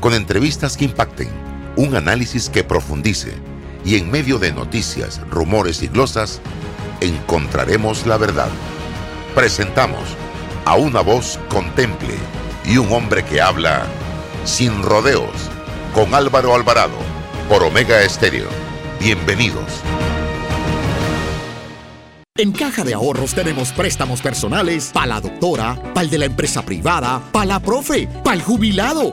Con entrevistas que impacten, un análisis que profundice y en medio de noticias, rumores y glosas, encontraremos la verdad. Presentamos a una voz contemple y un hombre que habla sin rodeos con Álvaro Alvarado por Omega Estéreo. Bienvenidos. En Caja de Ahorros tenemos préstamos personales para la doctora, para el de la empresa privada, para la profe, para el jubilado,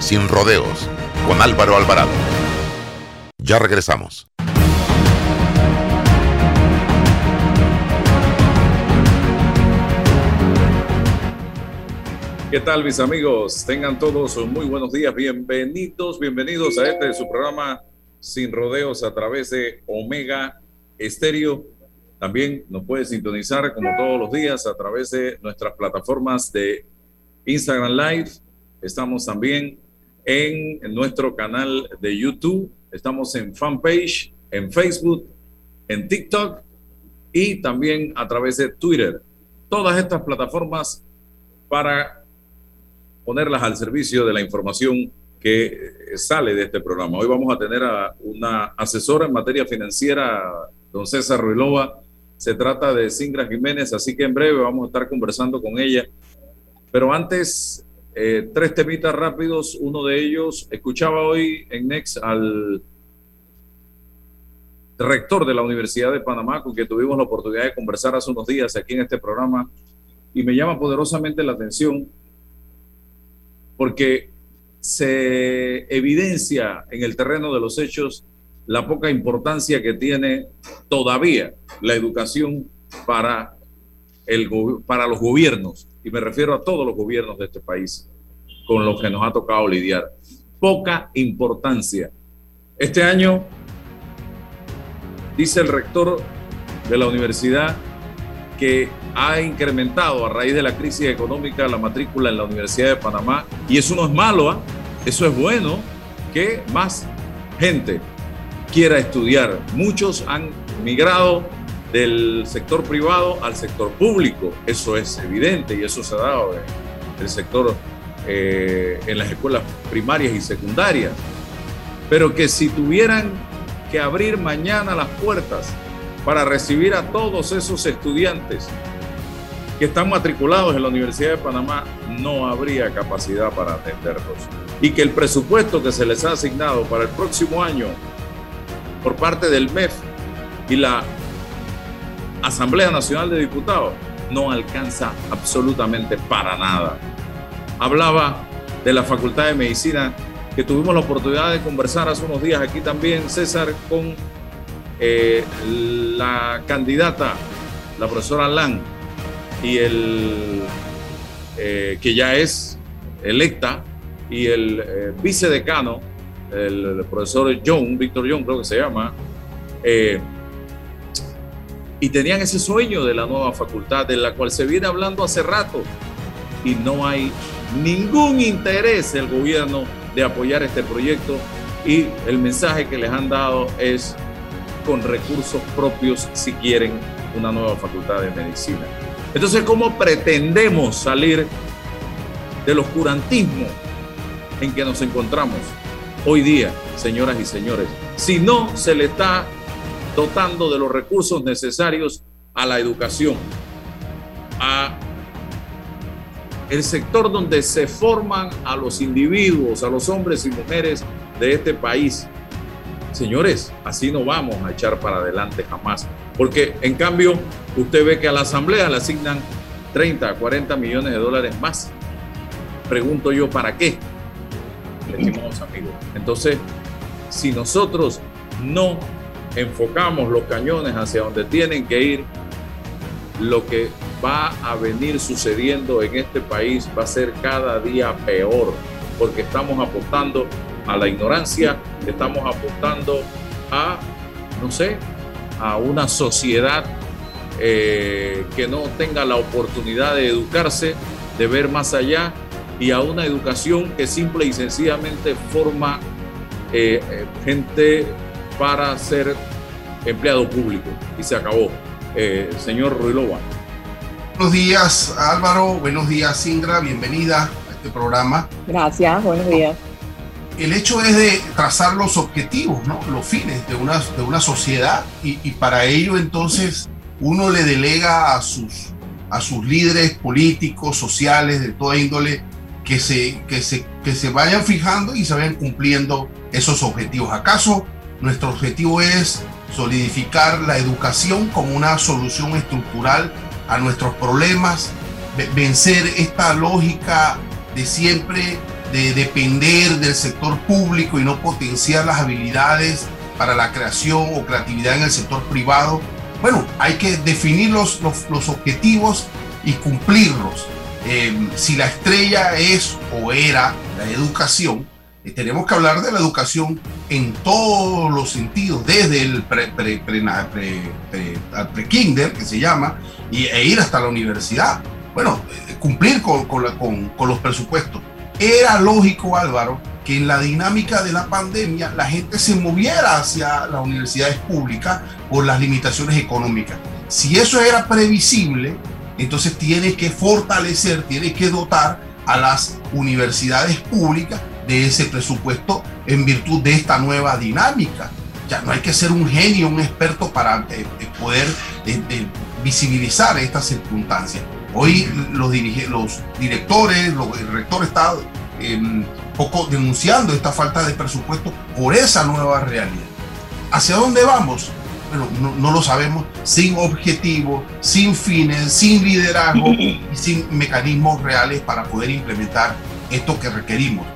sin rodeos con Álvaro Alvarado. Ya regresamos. ¿Qué tal mis amigos? Tengan todos muy buenos días, bienvenidos, bienvenidos a este su programa Sin Rodeos a través de Omega Estéreo. También nos puede sintonizar como todos los días a través de nuestras plataformas de Instagram Live. Estamos también en nuestro canal de YouTube, estamos en fanpage, en Facebook, en TikTok y también a través de Twitter. Todas estas plataformas para ponerlas al servicio de la información que sale de este programa. Hoy vamos a tener a una asesora en materia financiera, don César Ruilova. Se trata de Singra Jiménez, así que en breve vamos a estar conversando con ella. Pero antes eh, tres temitas rápidos. Uno de ellos, escuchaba hoy en Next al rector de la Universidad de Panamá, con quien tuvimos la oportunidad de conversar hace unos días aquí en este programa, y me llama poderosamente la atención porque se evidencia en el terreno de los hechos la poca importancia que tiene todavía la educación para, para los gobiernos y me refiero a todos los gobiernos de este país con los que nos ha tocado lidiar. Poca importancia. Este año, dice el rector de la universidad, que ha incrementado a raíz de la crisis económica la matrícula en la Universidad de Panamá. Y eso no es malo, ¿ah? eso es bueno, que más gente quiera estudiar. Muchos han migrado del sector privado al sector público. Eso es evidente y eso se ha dado en el sector, eh, en las escuelas primarias y secundarias. Pero que si tuvieran que abrir mañana las puertas para recibir a todos esos estudiantes que están matriculados en la Universidad de Panamá, no habría capacidad para atenderlos. Y que el presupuesto que se les ha asignado para el próximo año por parte del MEF y la Asamblea Nacional de Diputados no alcanza absolutamente para nada. Hablaba de la Facultad de Medicina, que tuvimos la oportunidad de conversar hace unos días aquí también, César, con eh, la candidata, la profesora Lang, y el eh, que ya es electa, y el eh, vicedecano, el, profesor John, Víctor John creo que se llama, y tenían ese sueño de la nueva facultad, de la cual se viene hablando hace rato, y no hay ningún interés del gobierno de apoyar este proyecto y el mensaje que les han dado es con recursos propios si quieren una nueva facultad de medicina. Entonces, ¿cómo pretendemos salir del oscurantismo en que nos encontramos hoy día, señoras y señores, si no se le está dotando de los recursos necesarios a la educación, a el sector donde se forman a los individuos, a los hombres y mujeres de este país. Señores, así no vamos a echar para adelante jamás. Porque en cambio, usted ve que a la Asamblea le asignan 30, 40 millones de dólares más. Pregunto yo, ¿para qué? Estimados amigos. Entonces, si nosotros no enfocamos los cañones hacia donde tienen que ir, lo que va a venir sucediendo en este país va a ser cada día peor, porque estamos apostando a la ignorancia, estamos apostando a, no sé, a una sociedad eh, que no tenga la oportunidad de educarse, de ver más allá y a una educación que simple y sencillamente forma eh, eh, gente para ser empleado público y se acabó. señor Ruilova. Buenos días Álvaro, buenos días Indra, bienvenida a este programa. Gracias, buenos días el hecho es de trazar los objetivos, ¿no? los fines de una, de una sociedad y, para ello entonces uno le delega a sus, a sus líderes políticos, sociales, de toda índole, que se, que, se, que se vayan fijando y se vayan cumpliendo esos objetivos. ¿Acaso nuestro objetivo es solidificar la educación como una solución estructural a nuestros problemas, vencer esta lógica de siempre de depender del sector público y no potenciar las habilidades para la creación o creatividad en el sector privado. Bueno, hay que definir los, los, objetivos y cumplirlos. Eh, si la estrella es o era la educación, tenemos que hablar de la educación en todos los sentidos, desde el pre-kinder, pre, pre, que se llama, y, e ir hasta la universidad. Bueno, eh, cumplir con, con, con los presupuestos. Era lógico, Álvaro, que en la dinámica de la pandemia la gente se moviera hacia las universidades públicas por las limitaciones económicas. Si eso era previsible, entonces tiene que fortalecer, tiene que dotar a las universidades públicas de ese presupuesto en virtud de esta nueva dinámica. Ya no hay que ser un genio, un experto para eh, eh, poder eh, visibilizar estas circunstancias. Hoy los, los directores, los, el rector está em, poco denunciando esta falta de presupuesto por esa nueva realidad. ¿Hacia dónde vamos? Bueno, no, lo sabemos, sin objetivos, sin fines, sin liderazgo y sin mecanismos reales para poder implementar esto que requerimos.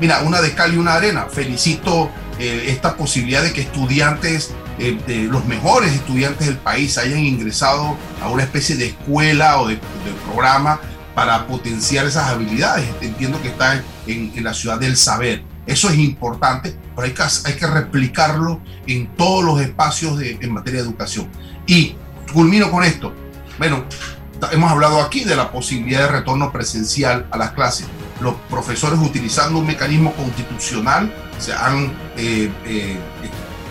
Mira, una de cal y una arena. Felicito eh, esta posibilidad de que estudiantes eh, los mejores estudiantes del país hayan ingresado a una especie de escuela o de, programa para potenciar esas habilidades. Entiendo que está en, la ciudad del saber. Eso es importante, pero hay que, replicarlo en todos los espacios en materia de educación. Y culmino con esto. Bueno, hemos hablado aquí de la posibilidad de retorno presencial a las clases. Los profesores utilizando un mecanismo constitucional se han eh, eh,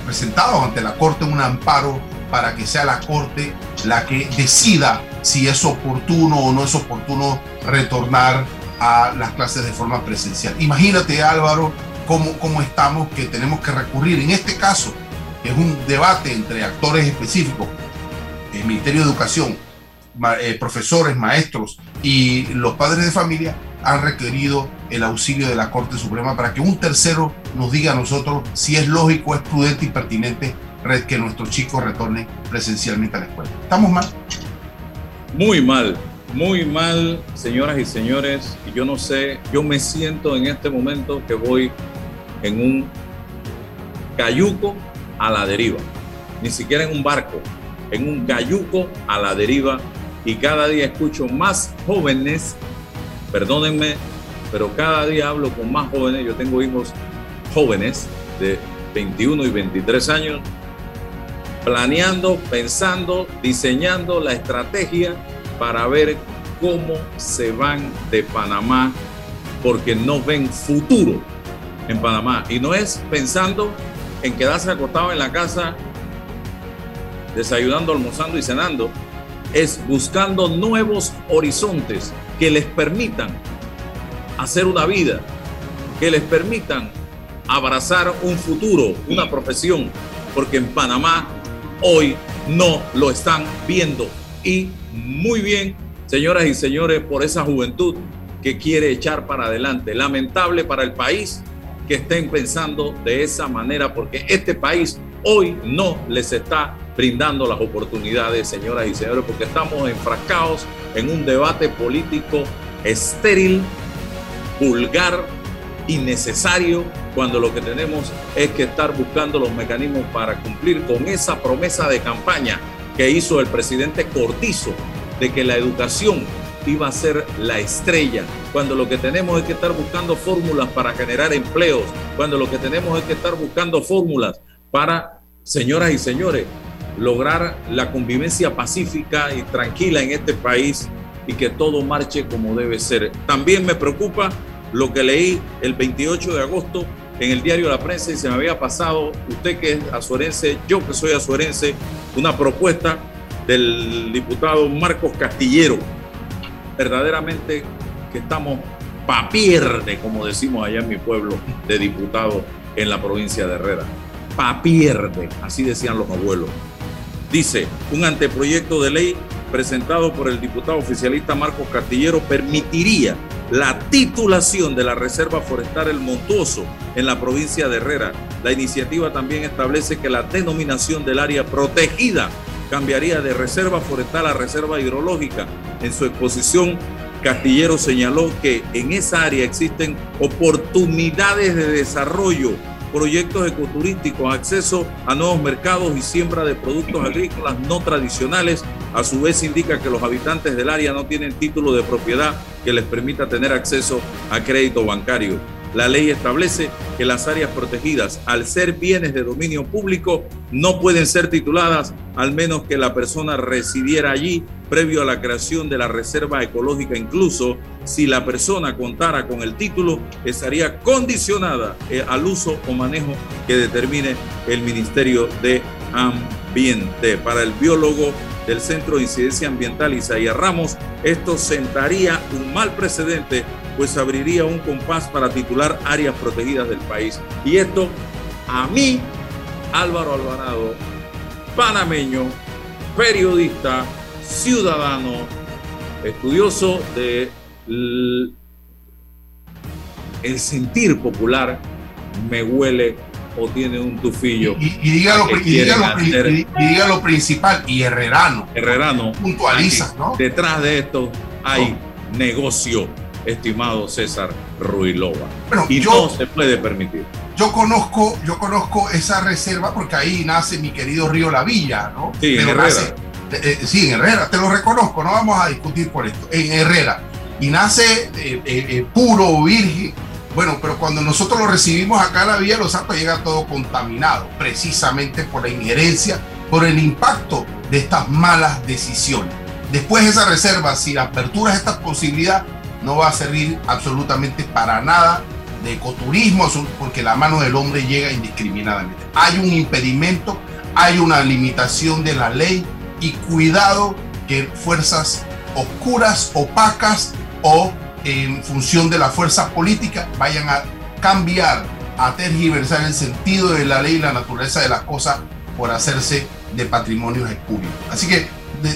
presentado ante la Corte un amparo para que sea la Corte la que decida si es oportuno o no es oportuno retornar a las clases de forma presencial. Imagínate Álvaro cómo, cómo estamos que tenemos que recurrir. En este caso es un debate entre actores específicos, el Ministerio de Educación, eh, profesores, maestros y los padres de familia han requerido el auxilio de la Corte Suprema para que un tercero nos diga a nosotros si es lógico, es prudente y pertinente que nuestros chicos retornen presencialmente a la escuela. ¿Estamos mal? Muy mal, muy mal, señoras y señores. Yo no sé, yo me siento en este momento que voy en un cayuco a la deriva. ni siquiera en un barco, en un cayuco a la deriva y cada día escucho más jóvenes, perdónenme, pero cada día hablo con más jóvenes, yo tengo hijos jóvenes de 21 y 23 años, planeando, pensando, diseñando la estrategia para ver cómo se van de Panamá, porque no ven futuro en Panamá. Y no es pensando en quedarse acostado en la casa, desayunando, almorzando y cenando, es buscando nuevos horizontes que les permitan hacer una vida, que les permitan abrazar un futuro, una profesión, porque en Panamá hoy no lo están viendo. Y muy bien, señoras y señores, por esa juventud que quiere echar para adelante. Lamentable para el país que estén pensando de esa manera, porque este país hoy no les está brindando las oportunidades, señoras y señores, porque estamos enfrascados en un debate político estéril, vulgar, innecesario, cuando lo que tenemos es que estar buscando los mecanismos para cumplir con esa promesa de campaña que hizo el presidente Cortizo de que la educación iba a ser la estrella, cuando lo que tenemos es que estar buscando fórmulas para generar empleos, cuando lo que tenemos es que estar buscando fórmulas para, señoras y señores, lograr la convivencia pacífica y tranquila en este país y que todo marche como debe ser. También me preocupa lo que leí el 28 de agosto en el diario La Prensa y se me había pasado, usted que es azuerense, yo que soy azuerense, una propuesta del diputado Marcos Castillero. Verdaderamente que estamos pa' pierde, como decimos allá en mi pueblo, de diputado en la provincia de Herrera. Pa' pierde, así decían los abuelos. Dice, un anteproyecto de ley presentado por el diputado oficialista Marcos Castillero permitiría la titulación de la Reserva Forestal El Montuoso en la provincia de Herrera. La iniciativa también establece que la denominación del área protegida cambiaría de reserva forestal a reserva hidrológica. En su exposición, Castillero señaló que en esa área existen oportunidades de desarrollo, proyectos ecoturísticos, acceso a nuevos mercados y siembra de productos agrícolas no tradicionales. A su vez indica que los habitantes del área no tienen título de propiedad que les permita tener acceso a crédito bancario. La ley establece que las áreas protegidas, al ser bienes de dominio público, no pueden ser tituladas al menos que la persona residiera allí previo a la creación de la reserva ecológica. Incluso si la persona contara con el título, estaría condicionada eh, al uso o manejo que determine el Ministerio de Ambiente. Para el biólogo del Centro de Incidencia Ambiental Isaías Ramos, esto sentaría un mal precedente pues abriría un compás para titular áreas protegidas del país. Y esto a mí, Álvaro Alvarado, panameño, periodista, ciudadano, estudioso de el sentir popular, me huele o tiene un tufillo. Y, diga, lo, principal, y herrerano. Herrerano. Puntualiza, ¿no? Detrás de esto hay negocio estimado César Ruilova. y no se puede permitir. Yo conozco, yo conozco esa reserva porque ahí nace mi querido Río La Villa, ¿no? Sí, en Herrera. Eh, eh, sí, en Herrera, te lo reconozco, no vamos a discutir por esto. En Herrera. Y nace eh, puro, virgen. Bueno, pero cuando nosotros lo recibimos acá en la Villa Los Santos llega todo contaminado, precisamente por la injerencia, por el impacto de estas malas decisiones. Después esa reserva, si la apertura es esta posibilidad, no va a servir absolutamente para nada de ecoturismo, porque la mano del hombre llega indiscriminadamente. Hay un impedimento, hay una limitación de la ley y cuidado que fuerzas oscuras, opacas o en función de la fuerza política vayan a cambiar, a tergiversar el sentido de la ley y la naturaleza de las cosas por hacerse de patrimonios espurios. Así que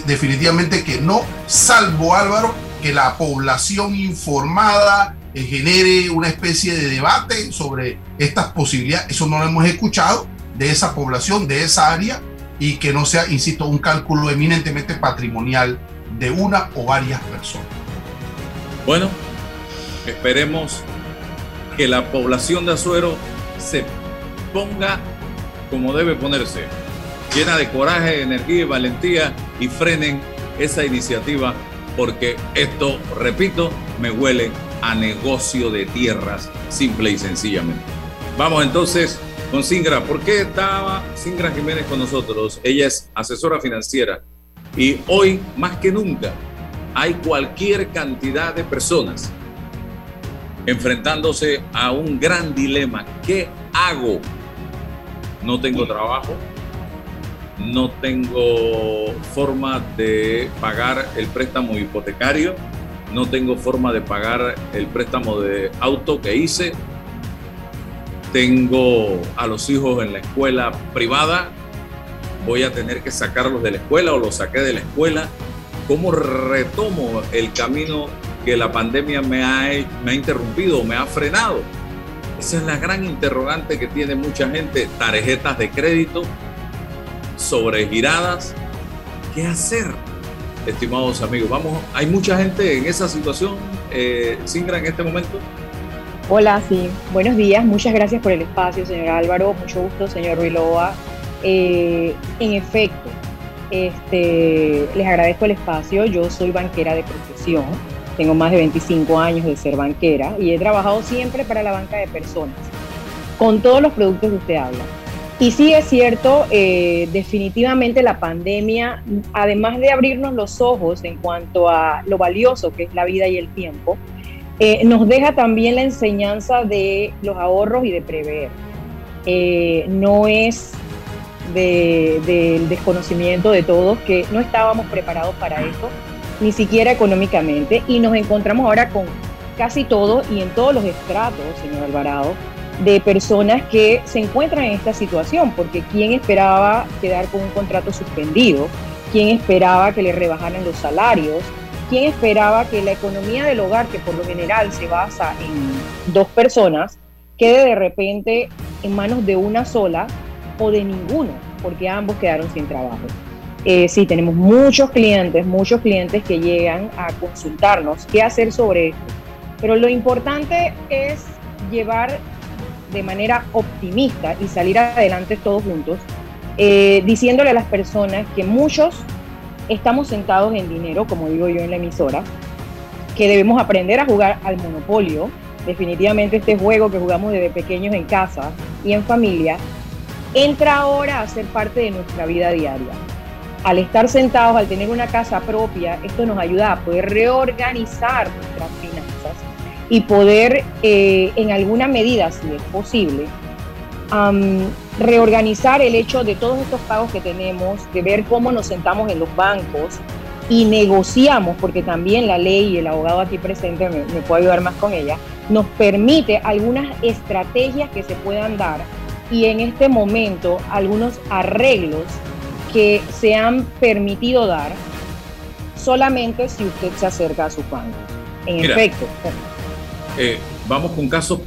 definitivamente que no, salvo Álvaro, que la población informada eh, genere una especie de debate sobre estas posibilidades. Eso no lo hemos escuchado de esa población, de esa área, y que no sea, insisto, un cálculo eminentemente patrimonial de una o varias personas. Bueno, esperemos que la población de Azuero se ponga como debe ponerse, llena de coraje, energía y valentía y frenen esa iniciativa porque esto, repito, me huele a negocio de tierras, simple y sencillamente. Vamos entonces con Singra. ¿Por qué estaba Singra Jiménez con nosotros? Ella es asesora financiera y hoy más que nunca hay cualquier cantidad de personas enfrentándose a un gran dilema. ¿Qué hago? No tengo trabajo, no tengo forma de pagar el préstamo hipotecario, no tengo forma de pagar el préstamo de auto que hice, tengo a los hijos en la escuela privada, voy a tener que sacarlos de la escuela o los saqué de la escuela. ¿Cómo retomo el camino que la pandemia me ha, me ha interrumpido, me ha frenado? Esa es la gran interrogante que tiene mucha gente. Tarjetas de crédito sobregiradas. ¿Qué hacer? Estimados amigos, vamos, hay mucha gente en esa situación, eh, Singra, en este momento. Hola, sí, buenos días, muchas gracias por el espacio, señor Álvaro, mucho gusto, señor Ruiloa. Eh, en efecto, este, les agradezco el espacio, yo soy banquera de profesión, tengo más de 25 años de ser banquera y he trabajado siempre para la banca de personas, con todos los productos que usted habla. Y sí es cierto, eh, definitivamente la pandemia, además de abrirnos los ojos en cuanto a lo valioso que es la vida y el tiempo, eh, nos deja también la enseñanza de los ahorros y de prever. Eh, no es del desconocimiento de todos que no estábamos preparados para esto, ni siquiera económicamente, y nos encontramos ahora con casi todo y en todos los estratos, señor Alvarado, de personas que se encuentran en esta situación, porque ¿quién esperaba quedar con un contrato suspendido? ¿Quién esperaba que le rebajaran los salarios? ¿Quién esperaba que la economía del hogar, que por lo general se basa en dos personas, quede de repente en manos de una sola o de ninguno, porque ambos quedaron sin trabajo? Eh, sí, tenemos muchos clientes, muchos clientes que llegan a consultarnos qué hacer sobre esto. Pero lo importante es llevar de manera optimista y salir adelante todos juntos, eh, diciéndole a las personas que muchos estamos sentados en dinero, como digo yo en la emisora, que debemos aprender a jugar al monopolio. Definitivamente este juego que jugamos desde pequeños en casa y en familia, entra ahora a ser parte de nuestra vida diaria. Al estar sentados, al tener una casa propia, esto nos ayuda a poder reorganizar nuestras finanzas y poder eh, en alguna medida, si es posible, reorganizar el hecho de todos estos pagos que tenemos, de ver cómo nos sentamos en los bancos y negociamos, porque también la ley y el abogado aquí presente me, me puede ayudar más con ella, nos permite algunas estrategias que se puedan dar y en este momento algunos arreglos que se han permitido dar solamente si usted se acerca a su banco. En efecto, eh, vamos con casos,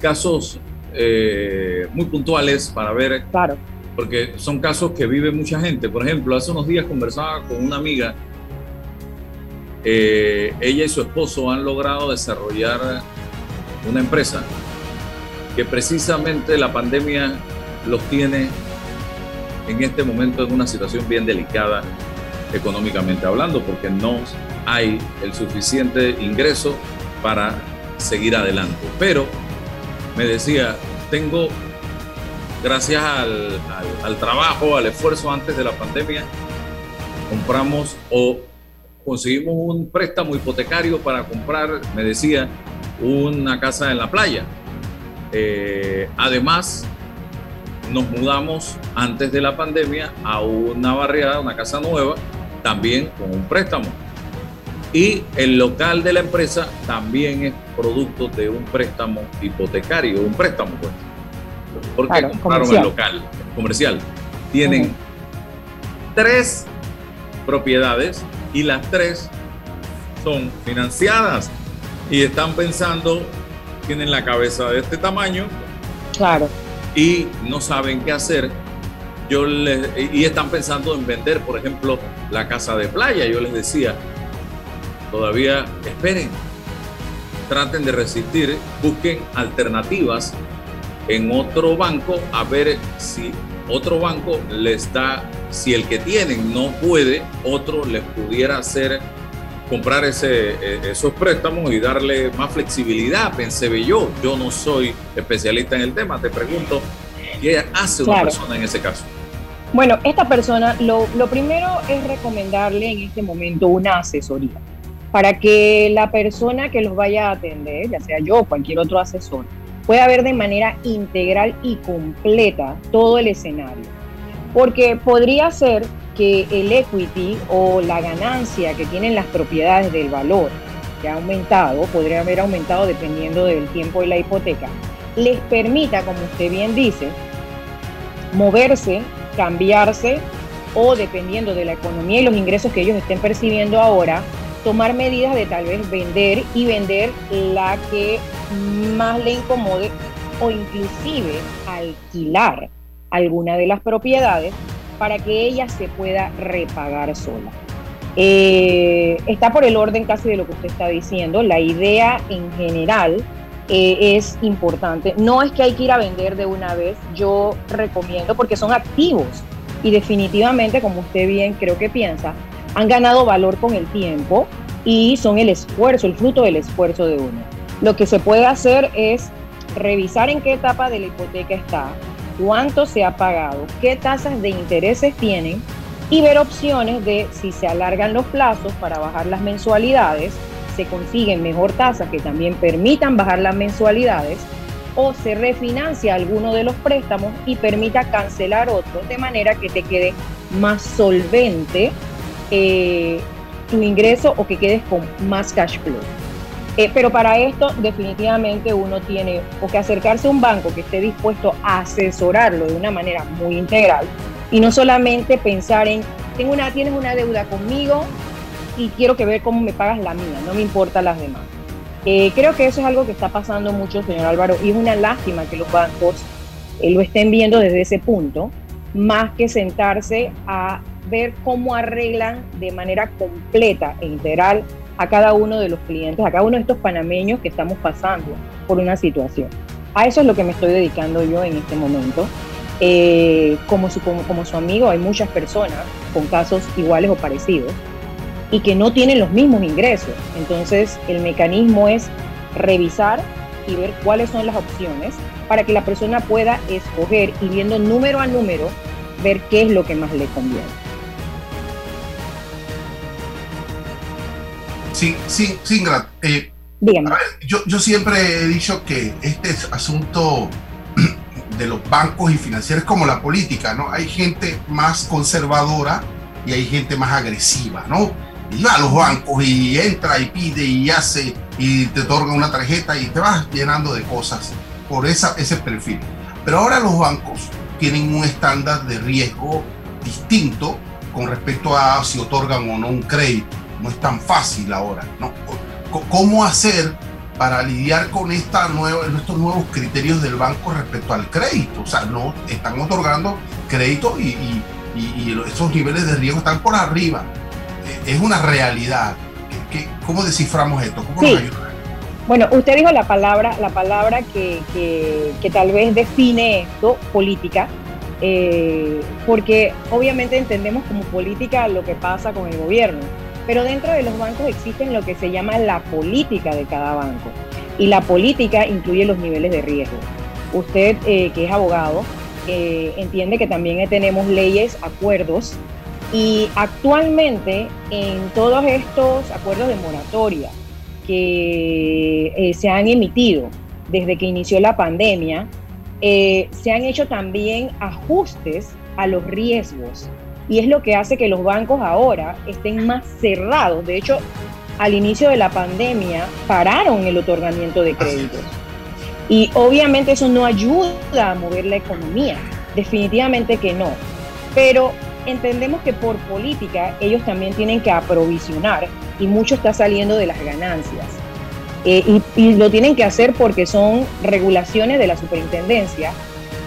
casos eh, muy puntuales para ver, claro. porque son casos que vive mucha gente. Por ejemplo, hace unos días conversaba con una amiga, eh, ella y su esposo han logrado desarrollar una empresa que precisamente la pandemia los tiene en este momento en una situación bien delicada económicamente hablando, porque no hay el suficiente ingreso para seguir adelante. Pero me decía, tengo, gracias al, al, trabajo, al esfuerzo antes de la pandemia, compramos o conseguimos un préstamo hipotecario para comprar, me decía, una casa en la playa. Eh, además, nos mudamos antes de la pandemia a una barriada, una casa nueva, también con un préstamo. Y el local de la empresa también es producto de un préstamo hipotecario, un préstamo, pues. Porque compraron el local comercial. Tienen tres propiedades y las tres son financiadas y están pensando, tienen la cabeza de este tamaño. Claro. Y no saben qué hacer. Yo les, y están pensando en vender, por ejemplo, la casa de playa. Yo les decía, todavía esperen, traten de resistir, busquen alternativas en otro banco a ver si otro banco les da, si el que tienen no puede, otro les pudiera hacer comprar ese, eh, esos préstamos y darle más flexibilidad, pensé yo. Yo no soy especialista en el tema, te pregunto, ¿qué hace una persona en ese caso? Bueno, esta persona, lo, lo primero es recomendarle en este momento una asesoría para que la persona que los vaya a atender, ya sea yo o cualquier otro asesor, pueda ver de manera integral y completa todo el escenario. Porque podría ser que el equity o la ganancia que tienen las propiedades del valor que ha aumentado, podría haber aumentado dependiendo del tiempo de la hipoteca, les permita, como usted bien dice, moverse, cambiarse o dependiendo de la economía y los ingresos que ellos estén percibiendo ahora, tomar medidas de tal vez vender y vender la que más le incomode o inclusive alquilar alguna de las propiedades para que ella se pueda repagar sola. Eh, está por el orden casi de lo que usted está diciendo. La idea en general eh, es importante. No es que hay que ir a vender de una vez. Yo recomiendo porque son activos y definitivamente, como usted bien creo que piensa, han ganado valor con el tiempo y son el esfuerzo, el fruto del esfuerzo de uno. Lo que se puede hacer es revisar en qué etapa de la hipoteca está, cuánto se ha pagado, qué tasas de intereses tienen y ver opciones de si se alargan los plazos para bajar las mensualidades, se consiguen mejor tasas que también permitan bajar las mensualidades o se refinancia alguno de los préstamos y permita cancelar otros de manera que te quede más solvente eh, tu ingreso o que quedes con más cash flow. Eh, pero para esto definitivamente uno tiene o que acercarse a un banco que esté dispuesto a asesorarlo de una manera muy integral y no solamente pensar en, tengo una, tienes una deuda conmigo y quiero que ver cómo me pagas la mía, no me importa las demás. Eh, creo que eso es algo que está pasando mucho, señor Álvaro, y es una lástima que los bancos lo estén viendo desde ese punto, más que sentarse a ver cómo arreglan de manera completa e integral a cada uno de los clientes, a cada uno de estos panameños que estamos pasando por una situación. A eso es lo que me estoy dedicando yo en este momento. Eh, como, su, como, su amigo, hay muchas personas con casos iguales o parecidos y que no tienen los mismos ingresos. Entonces, el mecanismo es revisar y ver cuáles son las opciones para que la persona pueda escoger y viendo número a número, ver qué es lo que más le conviene. Sí, sí, sí, eh, yo, yo siempre he dicho que este asunto de los bancos y financieros como la política, ¿no? Hay gente más conservadora y hay gente más agresiva, ¿no? Y va a los bancos y entra y pide y hace y te otorga una tarjeta y te vas llenando de cosas por esa, ese perfil. Pero ahora los bancos tienen un estándar de riesgo distinto con respecto a si otorgan o no un crédito no es tan fácil ahora. ¿no? ¿Cómo hacer para lidiar con esta nueva, estos nuevos criterios del banco respecto al crédito? O sea, no están otorgando crédito y, y, esos niveles de riesgo están por arriba. Eh, es una realidad. ¿Qué, cómo desciframos esto? ¿Cómo nos ayuda? Bueno, usted dijo la palabra, la palabra que, que, tal vez define esto, política, eh, porque obviamente entendemos como política lo que pasa con el gobierno pero dentro de los bancos existen lo que se llama la política de cada banco. Y la política incluye los niveles de riesgo. Usted, eh, que es abogado, eh, entiende que también tenemos leyes, acuerdos, y actualmente en todos estos acuerdos de moratoria que eh, se han emitido desde que inició la pandemia, se han hecho también ajustes a los riesgos y es lo que hace que los bancos ahora estén más cerrados. De hecho, al inicio de la pandemia pararon el otorgamiento de créditos. Y obviamente eso no ayuda a mover la economía, definitivamente que no. Pero entendemos que por política ellos también tienen que aprovisionar y mucho está saliendo de las ganancias. Eh, y, y, lo tienen que hacer porque son regulaciones de la superintendencia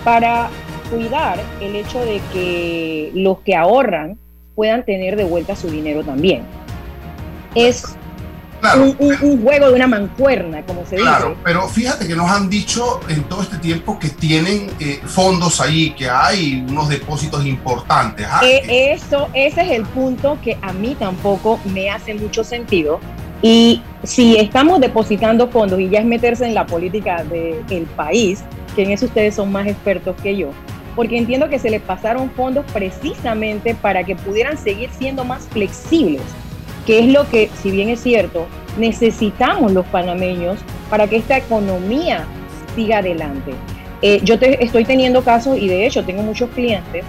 para cuidar el hecho de que los que ahorran puedan tener de vuelta su dinero también. Es un, juego de una mancuerna, como se dice. Claro, pero fíjate que nos han dicho en todo este tiempo que tienen eh, fondos ahí, que hay unos depósitos importantes. ¿ah? Eh, eso, ese es el punto que a mí tampoco me hace mucho sentido. Y si estamos depositando fondos y ya es meterse en la política del país, que en eso ustedes son más expertos que yo, porque entiendo que se les pasaron fondos precisamente para que pudieran seguir siendo más flexibles, que es lo que, si bien es cierto, necesitamos los panameños para que esta economía siga adelante. Eh, yo te, estoy teniendo casos y de hecho tengo muchos clientes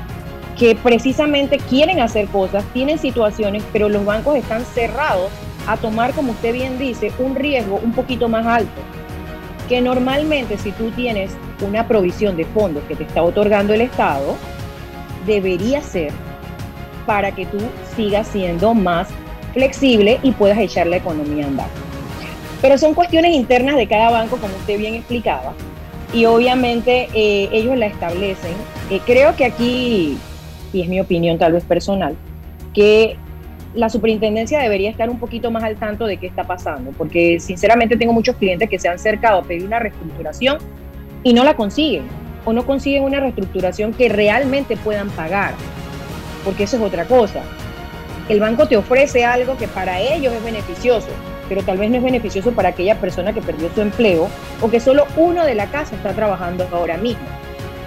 que precisamente quieren hacer cosas, tienen situaciones, pero los bancos están cerrados a tomar, como usted bien dice, un riesgo un poquito más alto que normalmente si tú tienes una provisión de fondos que te está otorgando el Estado, debería ser para que tú sigas siendo más flexible y puedas echar la economía a andar. Pero son cuestiones internas de cada banco, como usted bien explicaba, y obviamente eh, ellos la establecen. Eh, creo que aquí, y es mi opinión tal vez personal, que la superintendencia debería estar un poquito más al tanto de qué está pasando, porque sinceramente tengo muchos clientes que se han acercado a pedir una reestructuración y no la consiguen, o no consiguen una reestructuración que realmente puedan pagar, porque eso es otra cosa. El banco te ofrece algo que para ellos es beneficioso, pero tal vez no es beneficioso para aquella persona que perdió su empleo o que solo uno de la casa está trabajando ahora mismo.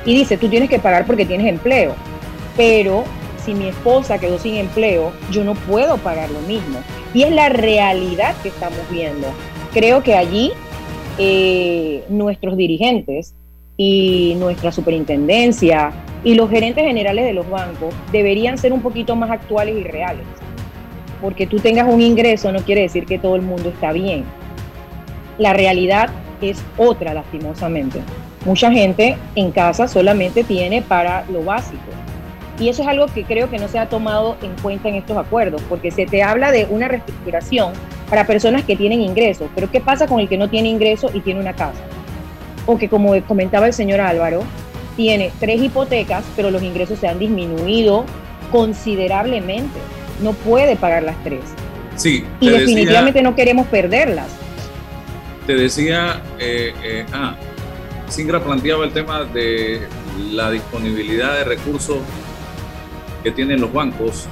Y dice, tú tienes que pagar porque tienes empleo, pero si mi esposa quedó sin empleo, yo no puedo pagar lo mismo. Y es la realidad que estamos viendo. Creo que allí eh, nuestros dirigentes y nuestra superintendencia y los gerentes generales de los bancos deberían ser un poquito más actuales y reales. Porque tú tengas un ingreso no quiere decir que todo el mundo está bien. La realidad es otra, lastimosamente. Mucha gente en casa solamente tiene para lo básico y eso es algo que creo que no se ha tomado en cuenta en estos acuerdos, porque se te habla de una reestructuración para personas que tienen ingresos, pero ¿qué pasa con el que no tiene ingresos y tiene una casa? O que como comentaba el señor Álvaro, tiene tres hipotecas, pero los ingresos se han disminuido considerablemente. No puede pagar las tres. Sí. Y definitivamente no queremos perderlas. Te decía, eh, eh, ah, Singra planteaba el tema de la disponibilidad de recursos que tienen los bancos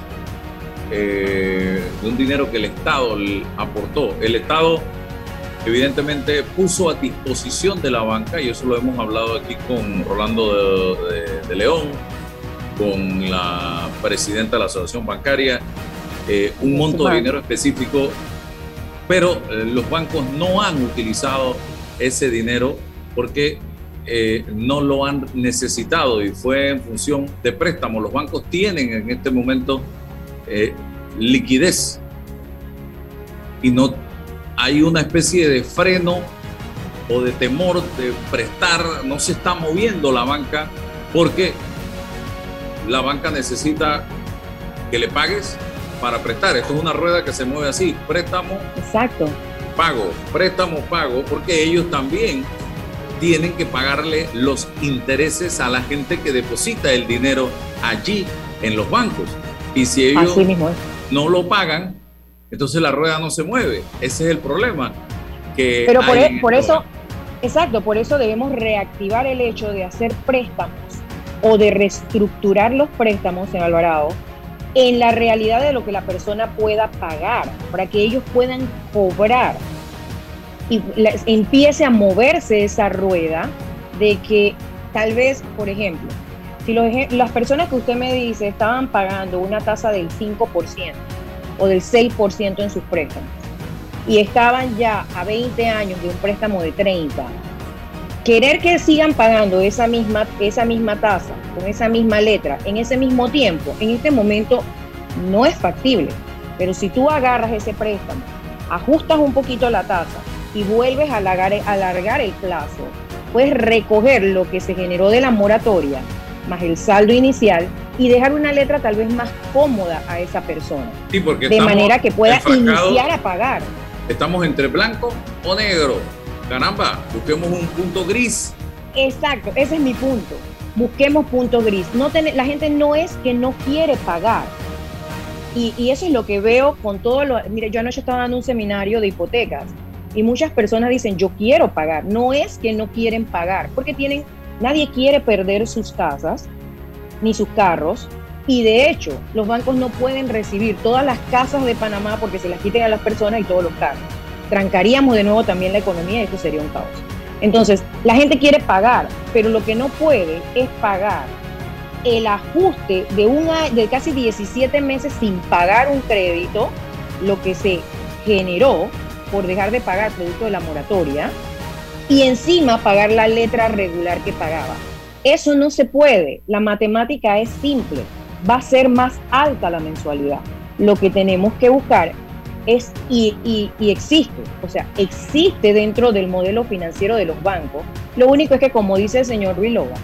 eh, de un dinero que el Estado aportó. El Estado evidentemente puso a disposición de la banca, y eso lo hemos hablado aquí con Rolando de, León, con la presidenta de la Asociación Bancaria, eh, un monto de dinero específico, pero eh, los bancos no han utilizado ese dinero porque eh, no lo han necesitado y fue en función de préstamos. Los bancos tienen en este momento eh, liquidez y no hay una especie de freno o de temor de prestar, no se está moviendo la banca porque la banca necesita que le pagues para prestar. Esto es una rueda que se mueve así, préstamo, Exacto. pago, préstamo, pago, porque ellos también tienen que pagarle los intereses a la gente que deposita el dinero allí en los bancos. Y si ellos no lo pagan, entonces la rueda no se mueve. Ese es el problema. Que Pero por, e, por eso, exacto, por eso debemos reactivar el hecho de hacer préstamos o de reestructurar los préstamos en Alvarado en la realidad de lo que la persona pueda pagar, para que ellos puedan cobrar y empiece a moverse esa rueda de que tal vez, por ejemplo, si las personas que usted me dice estaban pagando una tasa del 5% o del 6% en sus préstamos y estaban ya a 20 años de un préstamo de 30, querer que sigan pagando esa misma, esa misma tasa, con esa misma letra, en ese mismo tiempo, en este momento no es factible. Pero si tú agarras ese préstamo, ajustas un poquito la tasa y vuelves a alargar, alargar el plazo, puedes recoger lo que se generó de la moratoria más el saldo inicial y dejar una letra tal vez más cómoda a esa persona. Sí, porque de manera que pueda iniciar a pagar. Estamos entre blanco o negro. Caramba, busquemos un punto gris. Exacto, ese es mi punto. Busquemos punto gris. No la gente no es que no quiere pagar. y, eso es lo que veo con todo lo... Mire, yo anoche estaba dando un seminario de hipotecas y muchas personas dicen, yo quiero pagar. No es que no quieren pagar, porque tienen, nadie quiere perder sus casas ni sus carros. Y de hecho, los bancos no pueden recibir todas las casas de Panamá porque se las quiten a las personas y todos los carros. Trancaríamos de nuevo también la economía y esto sería un caos. Entonces, la gente quiere pagar, pero lo que no puede es pagar el ajuste de, una, de casi 17 meses sin pagar un crédito, lo que se generó por dejar de pagar producto de la moratoria, y encima pagar la letra regular que pagaba. Eso no se puede. La matemática es simple. Va a ser más alta la mensualidad. Lo que tenemos que buscar es, y, y, existe, o sea, existe dentro del modelo financiero de los bancos. Lo único es que, como dice el señor Ruilova,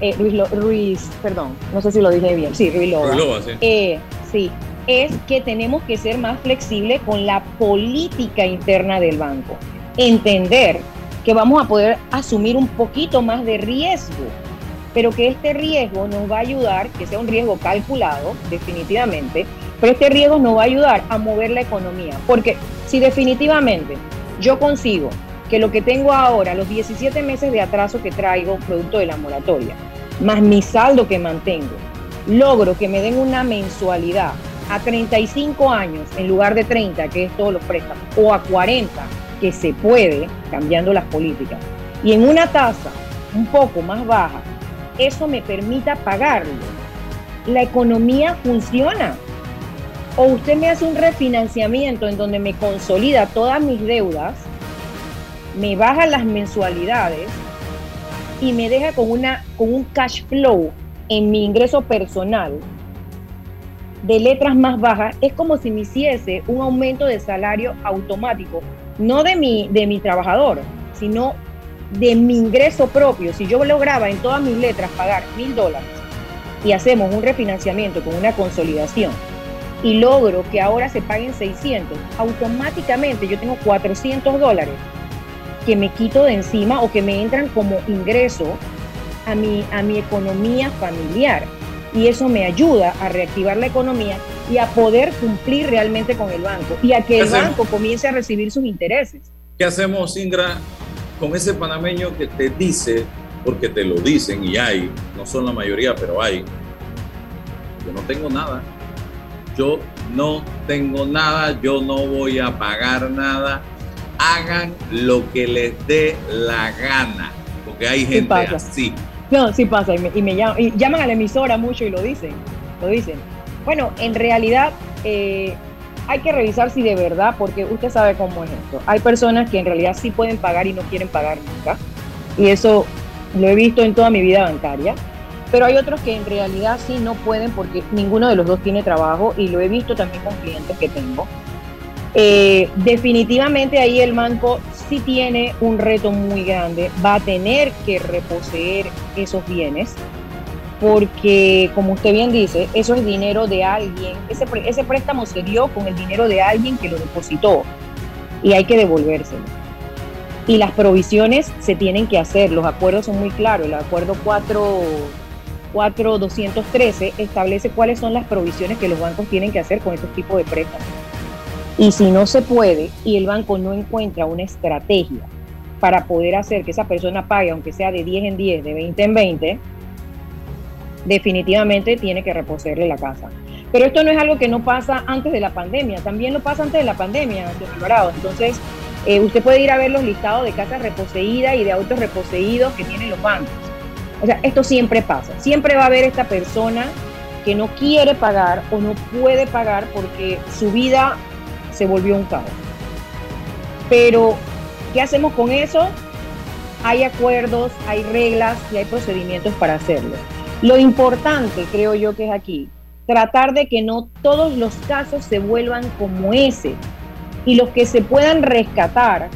eh, Ruiz, perdón, no sé si lo dije bien, sí, Ruiz Loba. sí. Eh, sí, es que tenemos que ser más flexibles con la política interna del banco. Entender que vamos a poder asumir un poquito más de riesgo, pero que este riesgo nos va a ayudar, que sea un riesgo calculado, definitivamente, pero este riesgo nos va a ayudar a mover la economía. Porque si definitivamente yo consigo que lo que tengo ahora, los 17 meses de atraso que traigo producto de la moratoria, más mi saldo que mantengo, logro que me den una mensualidad a 35 años en lugar de 30, que es todos los préstamos, o a 40, que se puede, cambiando las políticas, y en una tasa un poco más baja, eso me permita pagarlo. La economía funciona. O usted me hace un refinanciamiento en donde me consolida todas mis deudas, me baja las mensualidades y me deja con, una, con un cash flow en mi ingreso personal de letras más bajas, es como si me hiciese un aumento de salario automático, no de mi, de mi trabajador, sino de mi ingreso propio. Si yo lograba en todas mis letras pagar mil dólares y hacemos un refinanciamiento con una consolidación y logro que ahora se paguen 600, automáticamente yo tengo 400 dólares que me quito de encima o que me entran como ingreso a mi, a mi economía familiar. Y eso me ayuda a reactivar la economía y a poder cumplir realmente con el banco y a que el banco comience a recibir sus intereses. ¿Qué hacemos, Indra, con ese panameño que te dice, porque te lo dicen y hay, no son la mayoría, pero hay, yo no tengo nada, yo no tengo nada, yo no voy a pagar nada, hagan lo que les dé la gana, porque hay gente así. No, sí pasa, y me, llaman, y llaman a la emisora mucho y lo dicen, lo dicen. Bueno, en realidad eh, hay que revisar si de verdad, porque usted sabe cómo es esto. Hay personas que en realidad sí pueden pagar y no quieren pagar nunca, y eso lo he visto en toda mi vida bancaria. Pero hay otros que en realidad sí no pueden porque ninguno de los dos tiene trabajo y lo he visto también con clientes que tengo. Eh, definitivamente ahí el banco sí tiene un reto muy grande, va a tener que reposeer esos bienes, porque como usted bien dice, eso es dinero de alguien, ese, préstamo se dio con el dinero de alguien que lo depositó y hay que devolvérselo. Y las provisiones se tienen que hacer, los acuerdos son muy claros, el acuerdo 4, 4213 establece cuáles son las provisiones que los bancos tienen que hacer con estos tipos de préstamos. Y si no se puede y el banco no encuentra una estrategia para poder hacer que esa persona pague, aunque sea de 10 en 10, de 20 en 20, definitivamente tiene que reposerle la casa. Pero esto no es algo que no pasa antes de la pandemia, también lo pasa antes de la pandemia, Alvarado. Entonces, eh, usted puede ir a ver los listados de casas reposeídas y de autos reposeídos que tienen los bancos. O sea, esto siempre pasa. Siempre va a haber esta persona que no quiere pagar o no puede pagar porque su vida se volvió un caos. Pero, ¿qué hacemos con eso? Hay acuerdos, hay reglas y hay procedimientos para hacerlo. Lo importante, creo yo, que es aquí, tratar de que no todos los casos se vuelvan como ese y los que se puedan rescatar,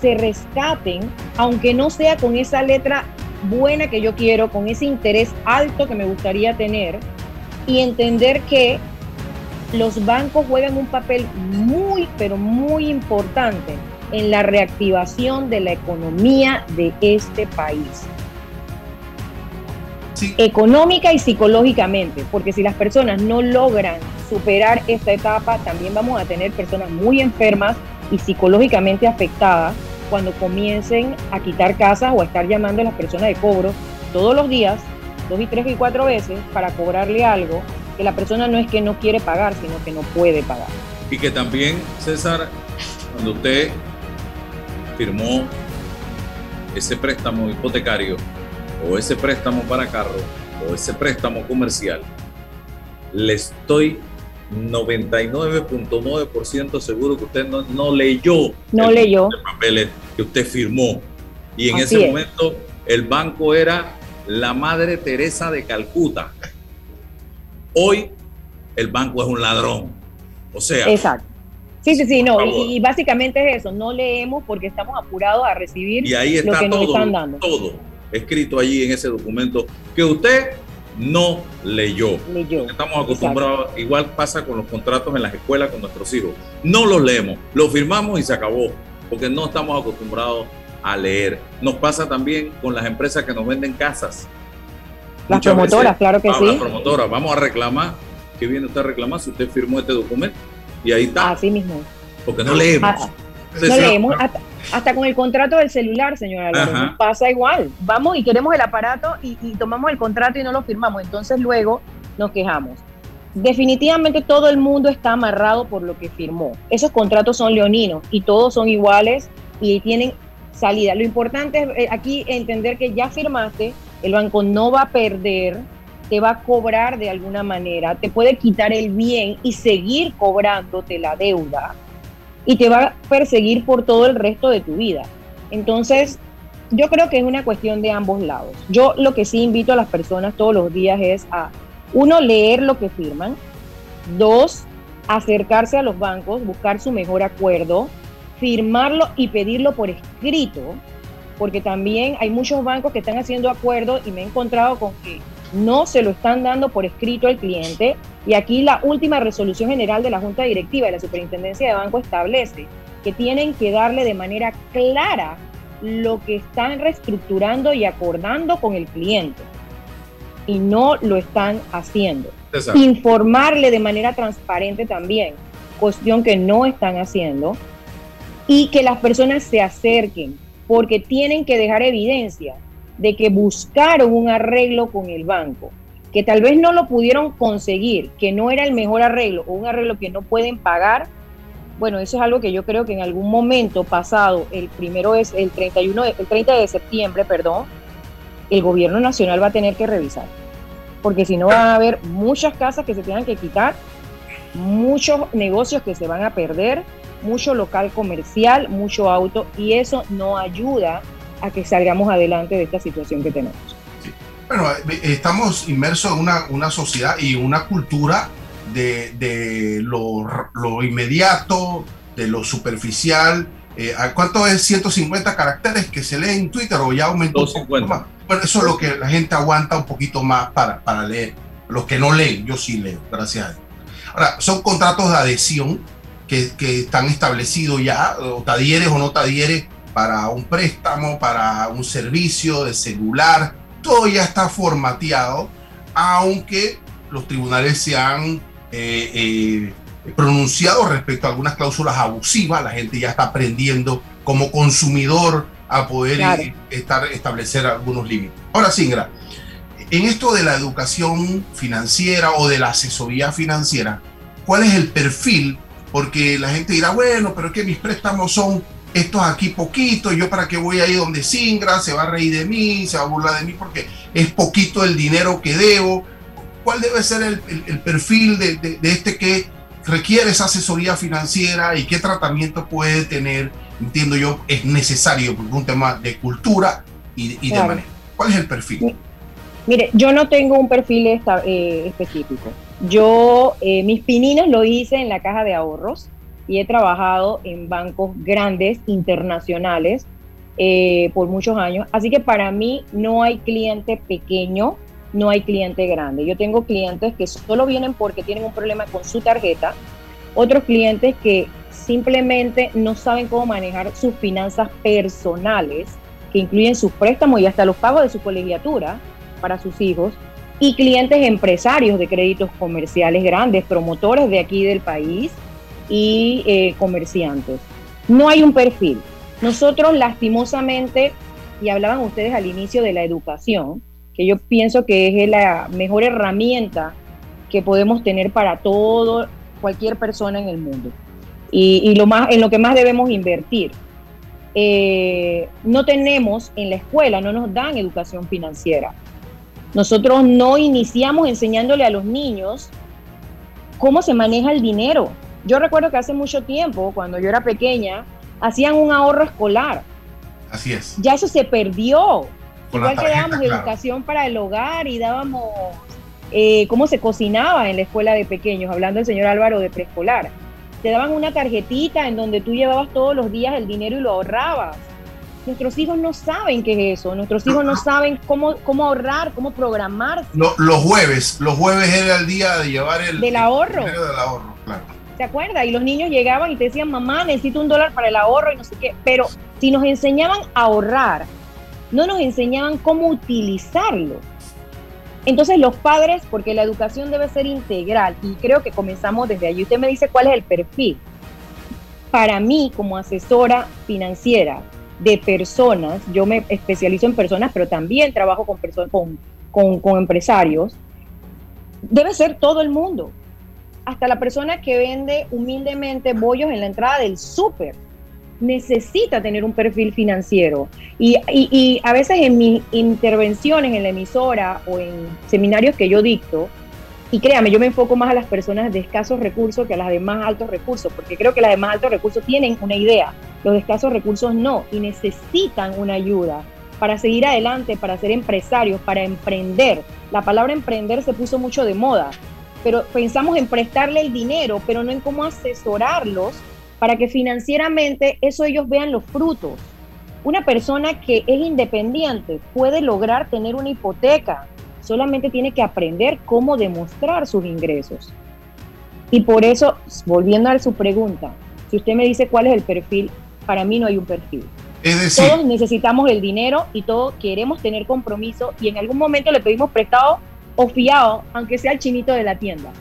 se rescaten, aunque no sea con esa letra buena que yo quiero, con ese interés alto que me gustaría tener y entender que los bancos juegan un papel muy, pero muy importante en la reactivación de la economía de este país. económica y psicológicamente, porque si las personas no logran superar esta etapa, también vamos a tener personas muy enfermas y psicológicamente afectadas cuando comiencen a quitar casas o a estar llamando a las personas de cobro todos los días, dos y tres y cuatro veces, para cobrarle algo que la persona no es que no quiere pagar, sino que no puede pagar. Y que también, César, cuando usted firmó ese préstamo hipotecario o ese préstamo para carro o ese préstamo comercial, le estoy 99.9% seguro que usted no, no leyó no leyó papeles que usted firmó. Y en ese momento el banco era la Madre Teresa de Calcuta. Hoy el banco es un ladrón. O sea. Exacto. Sí, sí, sí, no. Y, básicamente es eso. No leemos porque estamos apurados a recibir y ahí está lo que todo, nos están dando. Todo escrito allí en ese documento que usted no leyó. leyó. Estamos acostumbrados, igual pasa con los contratos en las escuelas con nuestros hijos. No los leemos, los firmamos y se acabó, porque no estamos acostumbrados a leer. Nos pasa también con las empresas que nos venden casas. Las promotoras, claro que sí. Las promotoras, vamos a reclamar. ¿Qué viene usted a reclamar si usted firmó este documento? Y ahí está. Así mismo. Porque no leemos. Ah, no leemos. Hasta, con el contrato del celular, señora pasa igual. Vamos y queremos el aparato y, y tomamos el contrato y no lo firmamos. Entonces luego nos quejamos. Definitivamente todo el mundo está amarrado por lo que firmó. Esos contratos son leoninos y todos son iguales y tienen salida. Lo importante es eh, aquí entender que ya firmaste, el banco no va a perder, te va a cobrar de alguna manera, te puede quitar el bien y seguir cobrándote la deuda y te va a perseguir por todo el resto de tu vida. Entonces, yo creo que es una cuestión de ambos lados. Yo lo que sí invito a las personas todos los días es a, uno, leer lo que firman, dos, acercarse a los bancos, buscar su mejor acuerdo, firmarlo y pedirlo por escrito, porque también hay muchos bancos que están haciendo acuerdos y me he encontrado con que no se lo están dando por escrito al cliente. Y aquí la última resolución general de la Junta Directiva de la Superintendencia de Banco establece que tienen que darle de manera clara lo que están reestructurando y acordando con el cliente. Y no lo están haciendo. Informarle de manera transparente también, cuestión que no están haciendo y que las personas se acerquen, porque tienen que dejar evidencia de que buscaron un arreglo con el banco, que tal vez no lo pudieron conseguir, que no era el mejor arreglo o un arreglo que no pueden pagar. Bueno, eso es algo que yo creo que en algún momento pasado, el primero es el 31 el 30 de septiembre, perdón, el gobierno nacional va a tener que revisar. Porque si no van a haber muchas casas que se tengan que quitar, muchos negocios que se van a perder, mucho local comercial, mucho auto, y eso no ayuda a que salgamos adelante de esta situación que tenemos. Bueno, eh, estamos inmersos en una, una sociedad y una cultura de, de lo, lo, inmediato, de lo superficial. Eh, ¿Cuánto es 150 caracteres que se lee en Twitter o ya aumentó? 250. Bueno, eso es lo que la gente aguanta un poquito más para, para leer. Los que no leen, yo sí leo, gracias a Dios. Ahora, son contratos de adhesión que, están establecidos ya, o tadieres o no tadieres, para un préstamo, para un servicio de celular, todo ya está formateado, aunque los tribunales se han eh, eh, pronunciado respecto a algunas cláusulas abusivas, la gente ya está aprendiendo como consumidor a poder estar, establecer algunos límites. Ahora, Singra, en esto de la educación financiera o de la asesoría financiera, ¿cuál es el perfil porque la gente dirá, bueno, pero es que mis préstamos son estos aquí poquitos, yo para qué voy a ir donde Singra, se va a reír de mí, se va a burlar de mí porque es poquito el dinero que debo. ¿Cuál debe ser el, perfil de, este que requiere esa asesoría financiera y qué tratamiento puede tener? Entiendo yo, es necesario porque es un tema de cultura y, de manejo. ¿Cuál es el perfil? Mire, yo no tengo un perfil eh, específico. Yo, eh, mis pininos lo hice en la caja de ahorros y he trabajado en bancos grandes, internacionales, eh, por muchos años. Así que para mí no hay cliente pequeño, no hay cliente grande. Yo tengo clientes que solo vienen porque tienen un problema con su tarjeta, otros clientes que simplemente no saben cómo manejar sus finanzas personales, que incluyen sus préstamos y hasta los pagos de su colegiatura para sus hijos y clientes empresarios de créditos comerciales grandes, promotores de aquí del país y eh, comerciantes. No hay un perfil. Nosotros lastimosamente, y hablaban ustedes al inicio de la educación, que yo pienso que es la mejor herramienta que podemos tener para todo, cualquier persona en el mundo. Y, lo más, en lo que más debemos invertir. Eh, no tenemos en la escuela, no nos dan educación financiera. Nosotros no iniciamos enseñándole a los niños cómo se maneja el dinero. Yo recuerdo que hace mucho tiempo, cuando yo era pequeña, hacían un ahorro escolar. Así es. Ya eso se perdió. Igual que dábamos educación para el hogar y dábamos eh, cómo se cocinaba en la escuela de pequeños, hablando el señor Álvaro de preescolar. Te daban una tarjetita en donde tú llevabas todos los días el dinero y lo ahorrabas. Nuestros hijos no saben qué es eso, nuestros hijos no saben cómo, cómo ahorrar, cómo programar. los jueves, los jueves era el día de llevar el, del ahorro. El del ahorro, claro. ¿Te acuerdas? Y los niños llegaban y te decían, mamá, necesito un dólar para el ahorro y no sé qué. Pero si nos enseñaban a ahorrar, no nos enseñaban cómo utilizarlo. Entonces los padres, porque la educación debe ser integral, y creo que comenzamos desde allí, usted me dice cuál es el perfil. Para mí, como asesora financiera de personas, yo me especializo en personas, pero también trabajo con, personas, con, con empresarios, debe ser todo el mundo, hasta la persona que vende humildemente bollos en la entrada del súper necesita tener un perfil financiero. Y, a veces en mis intervenciones en la emisora o en seminarios que yo dicto, y créame, yo me enfoco más a las personas de escasos recursos que a las de más altos recursos, porque creo que las de más altos recursos tienen una idea, los de escasos recursos no, y necesitan una ayuda para seguir adelante, para ser empresarios, para emprender. La palabra emprender se puso mucho de moda, pero pensamos en prestarle el dinero, pero no en cómo asesorarlos para que financieramente eso ellos vean los frutos. Una persona que es independiente puede lograr tener una hipoteca, solamente tiene que aprender cómo demostrar sus ingresos. Y por eso, volviendo a su pregunta, si usted me dice cuál es el perfil, para mí no hay un perfil. todos necesitamos el dinero y todos queremos tener compromiso y en algún momento le pedimos prestado o fiado, aunque sea el chinito de la tienda.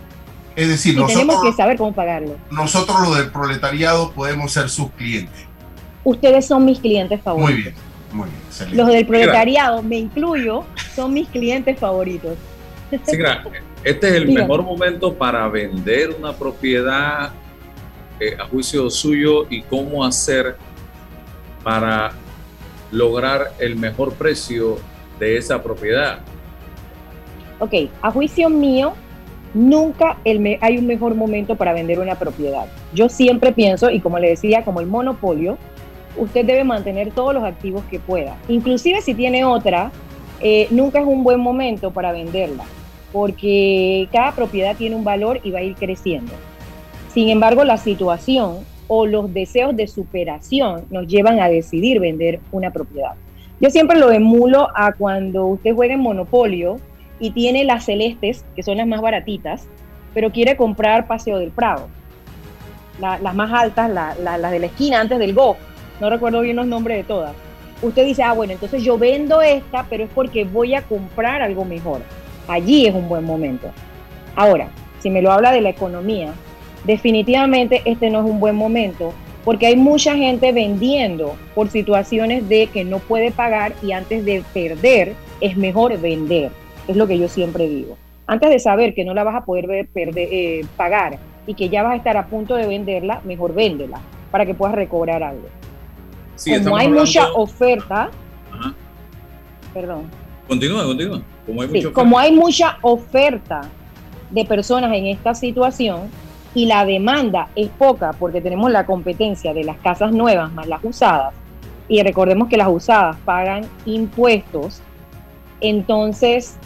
Es decir, nosotros, tenemos que saber cómo pagarlo. Nosotros, los del proletariado, podemos ser sus clientes. Ustedes son mis clientes favoritos. Muy bien, muy bien. Excelente. Los del proletariado, me incluyo, son mis clientes favoritos. Este es el mejor momento para vender una propiedad eh, a juicio suyo y cómo hacer para lograr el mejor precio de esa propiedad. Ok, a juicio mío, nunca hay un mejor momento para vender una propiedad. Yo siempre pienso, y como le decía, como el monopolio, usted debe mantener todos los activos que pueda. Inclusive si tiene otra, eh, nunca es un buen momento para venderla, porque cada propiedad tiene un valor y va a ir creciendo. Sin embargo, la situación o los deseos de superación nos llevan a decidir vender una propiedad. Yo siempre lo emulo a cuando usted juega en monopolio y tiene las celestes, que son las más baratitas, pero quiere comprar Paseo del Prado. las más altas, las de la esquina antes del Go. No recuerdo bien los nombres de todas. Usted dice, ah, bueno, entonces yo vendo esta, pero es porque voy a comprar algo mejor. Allí es un buen momento. Ahora, si me lo habla de la economía, definitivamente este no es un buen momento porque hay mucha gente vendiendo por situaciones de que no puede pagar y antes de perder es mejor vender. Es lo que yo siempre digo. Antes de saber que no la vas a poder perder, eh, pagar y que ya vas a estar a punto de venderla, mejor véndela para que puedas recobrar algo. Como hay mucha oferta, perdón. Continúa, continúa. Como hay, como hay mucha oferta de personas en esta situación y la demanda es poca porque tenemos la competencia de las casas nuevas más las usadas, y recordemos que las usadas pagan impuestos, entonces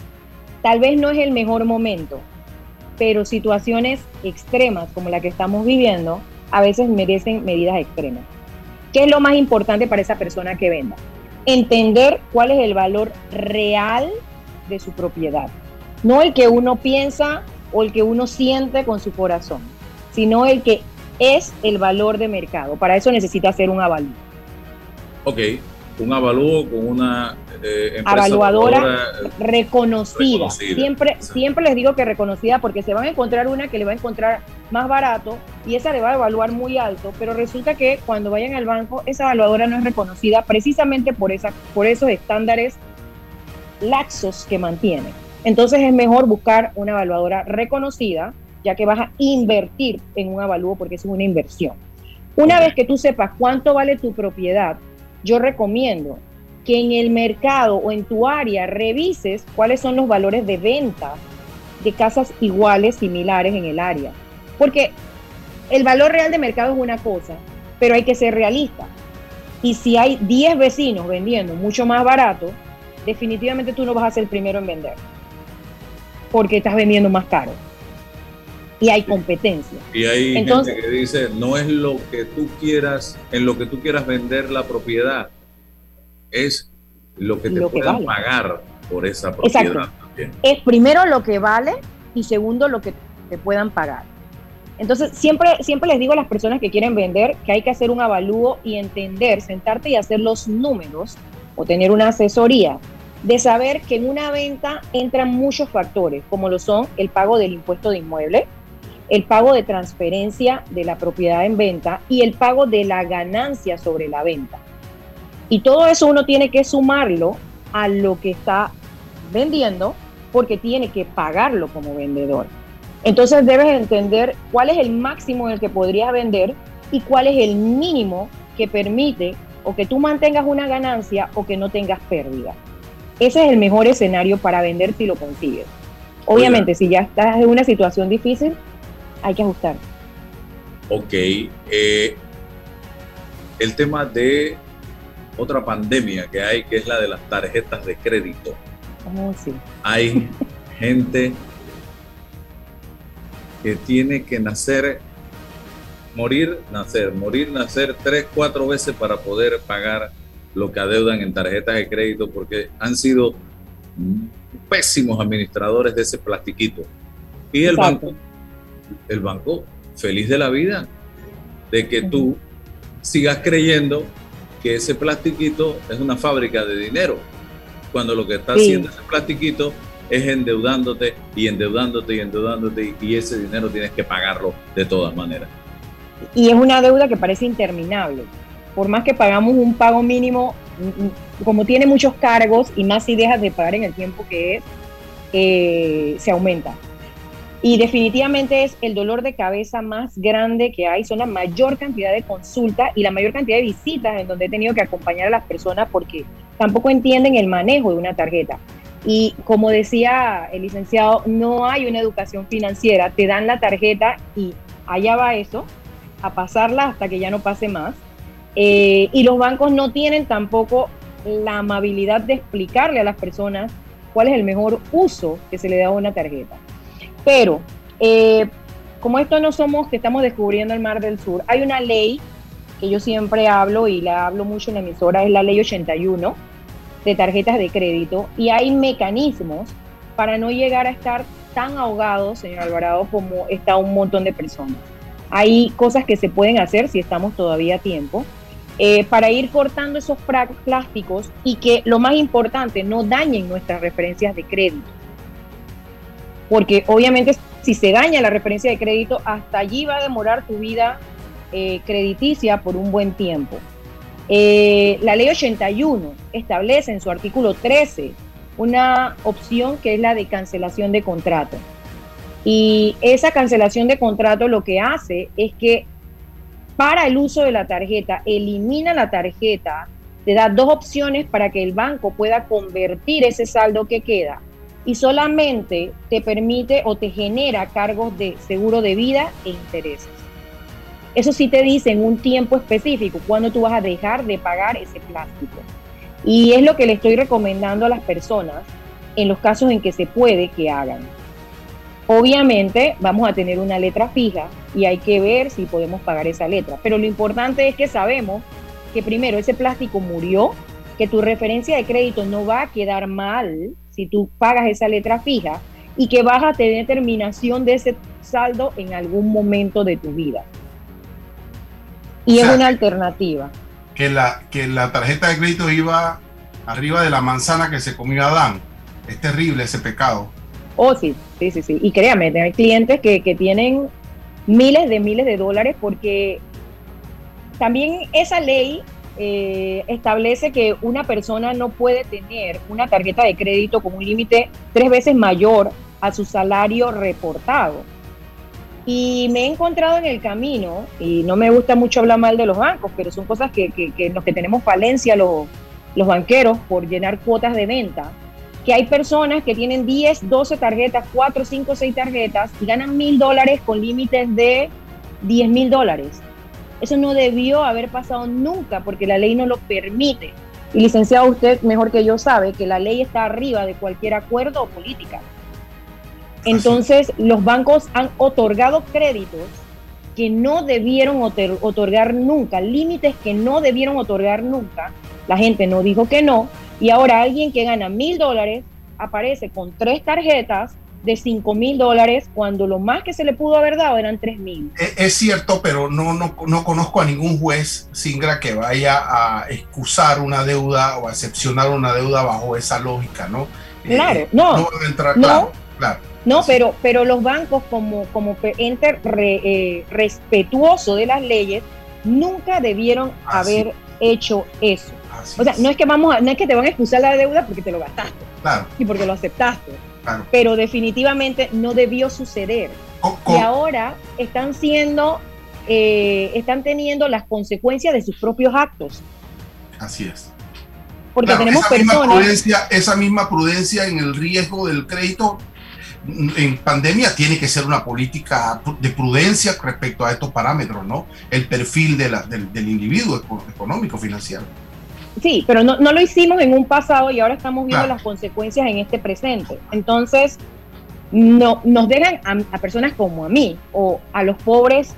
Tal vez no es el mejor momento, pero situaciones extremas como la que estamos viviendo a veces merecen medidas extremas. ¿Qué es lo más importante para esa persona que venda? Entender cuál es el valor real de su propiedad. No el que uno piensa o el que uno siente con su corazón, sino el que es el valor de mercado. Para eso necesita hacer un avalúo. Ok, un avalúo con una eh, evaluadora, reconocida. Siempre, siempre les digo que reconocida porque se van a encontrar una que le va a encontrar más barato y esa le va a evaluar muy alto, pero resulta que cuando vayan al banco esa evaluadora no es reconocida precisamente por, esa, por esos estándares laxos que mantiene. Entonces es mejor buscar una evaluadora reconocida, ya que vas a invertir en un avalúo porque es una inversión. Una vez que tú sepas cuánto vale tu propiedad, yo recomiendo que en el mercado o en tu área revises cuáles son los valores de venta de casas iguales, similares en el área. Porque el valor real de mercado es una cosa, pero hay que ser realista. Y si hay 10 vecinos vendiendo mucho más barato, definitivamente tú no vas a ser el primero en vender. Porque estás vendiendo más caro. Y hay competencia. Y hay gente que dice, no es lo que tú quieras, en lo que tú quieras vender la propiedad, es lo que te puedan pagar por esa propiedad. Es primero lo que vale y segundo lo que te puedan pagar. Entonces, siempre, siempre les digo a las personas que quieren vender que hay que hacer un avalúo y entender, sentarte y hacer los números o tener una asesoría de saber que en una venta entran muchos factores, como lo son el pago del impuesto de inmueble, el pago de transferencia de la propiedad en venta y el pago de la ganancia sobre la venta. Y todo eso uno tiene que sumarlo a lo que está vendiendo porque tiene que pagarlo como vendedor. Entonces debes entender cuál es el máximo en el que podrías vender y cuál es el mínimo que permite o que tú mantengas una ganancia o que no tengas pérdida. Ese es el mejor escenario para vender si lo consigues. Obviamente, si ya estás en una situación difícil, hay que ajustar. Ok. Eh, el tema de otra pandemia que hay, que es la de las tarjetas de crédito. Oh, sí. Hay gente que tiene que nacer, morir, nacer, morir, nacer tres, cuatro veces para poder pagar lo que adeudan en tarjetas de crédito porque han sido pésimos administradores de ese plastiquito. Y el banco, el banco feliz de la vida de que tú sigas creyendo que ese plastiquito es una fábrica de dinero, cuando lo que está haciendo ese plastiquito es endeudándote y endeudándote y endeudándote y ese dinero tienes que pagarlo de todas maneras. Y es una deuda que parece interminable. Por más que pagamos un pago mínimo, mm, mm, como tiene muchos cargos y más si dejas de pagar en el tiempo que es, eh, se aumenta. Y definitivamente es el dolor de cabeza más grande que hay, son la mayor cantidad de consultas y la mayor cantidad de visitas en donde he tenido que acompañar a las personas porque tampoco entienden el manejo de una tarjeta. Y como decía el licenciado, no hay una educación financiera, te dan la tarjeta y allá va eso, a pasarla hasta que ya no pase más. Eh, y los bancos no tienen tampoco la amabilidad de explicarle a las personas cuál es el mejor uso que se le da a una tarjeta. Pero, eh, como esto no somos que estamos descubriendo el Mar del Sur, hay una ley que yo siempre hablo y la hablo mucho en la emisora, es la ley 81 de tarjetas de crédito, y hay mecanismos para no llegar a estar tan ahogados, señor Alvarado, como está un montón de personas. Hay cosas que se pueden hacer si estamos todavía a tiempo. Eh, para ir cortando esos plásticos y que lo más importante no dañen nuestras referencias de crédito porque obviamente si se daña la referencia de crédito, hasta allí va a demorar tu vida eh, crediticia por un buen tiempo. Eh, la ley 81 establece en su artículo 13 una opción que es la de cancelación de contrato. Y esa cancelación de contrato lo que hace es que para el uso de la tarjeta, elimina la tarjeta, te da dos opciones para que el banco pueda convertir ese saldo que queda y solamente te permite o te genera cargos de seguro de vida e intereses. Eso sí te dice en un tiempo específico cuando tú vas a dejar de pagar ese plástico. Y es lo que le estoy recomendando a las personas en los casos en que se puede que hagan. Obviamente vamos a tener una letra fija y hay que ver si podemos pagar esa letra. Pero lo importante es que sabemos que primero ese plástico murió, que tu referencia de crédito no va a quedar mal si tú pagas esa letra fija y que vas a tener terminación de ese saldo en algún momento de tu vida. Y es una alternativa. que la, que la tarjeta de crédito iba arriba de la manzana que se comió Adán. Es terrible ese pecado. Oh, sí, sí, sí, sí. Y créame, hay clientes que, que tienen miles de miles de dólares porque también esa ley eh, establece que una persona no puede tener una tarjeta de crédito con un límite tres veces mayor a su salario reportado. Y me he encontrado en el camino, y no me gusta mucho hablar mal de los bancos, pero son cosas que, que, los que tenemos falencia los, los banqueros por llenar cuotas de venta, que hay personas que tienen 10, 12 tarjetas, 4, 5, 6 tarjetas y ganan mil dólares con límites de 10 mil dólares. Eso no debió haber pasado nunca porque la ley no lo permite. Y licenciado, usted mejor que yo sabe que la ley está arriba de cualquier acuerdo o política. Entonces, los bancos han otorgado créditos que no debieron otorgar nunca, límites que no debieron otorgar nunca. La gente no dijo que no. Y ahora alguien que gana mil dólares aparece con tres tarjetas de 5 mil dólares cuando lo más que se le pudo haber dado eran 3 mil. Es, cierto, pero no, no, no, conozco a ningún juez, Singra, que vaya a excusar una deuda o a excepcionar una deuda bajo esa lógica, ¿no? Eh, claro, no. No, entrar, no, claro, no pero, pero los bancos como, como ente eh, respetuoso de las leyes nunca debieron haber hecho eso. o sea, no es que vamos a, no es que te van a excusar la deuda porque te lo gastaste. Claro. Y porque lo aceptaste pero definitivamente no debió suceder. Y ahora están siendo, eh, están teniendo las consecuencias de sus propios actos. Así es. Porque tenemos personas. esa misma prudencia en el riesgo del crédito en pandemia tiene que ser una política de prudencia respecto a estos parámetros, ¿no? El perfil de del, del individuo económico, financiero. Sí, pero no, lo hicimos en un pasado y ahora estamos viendo las consecuencias en este presente. Entonces, no, nos dejan a, personas como a mí o a los pobres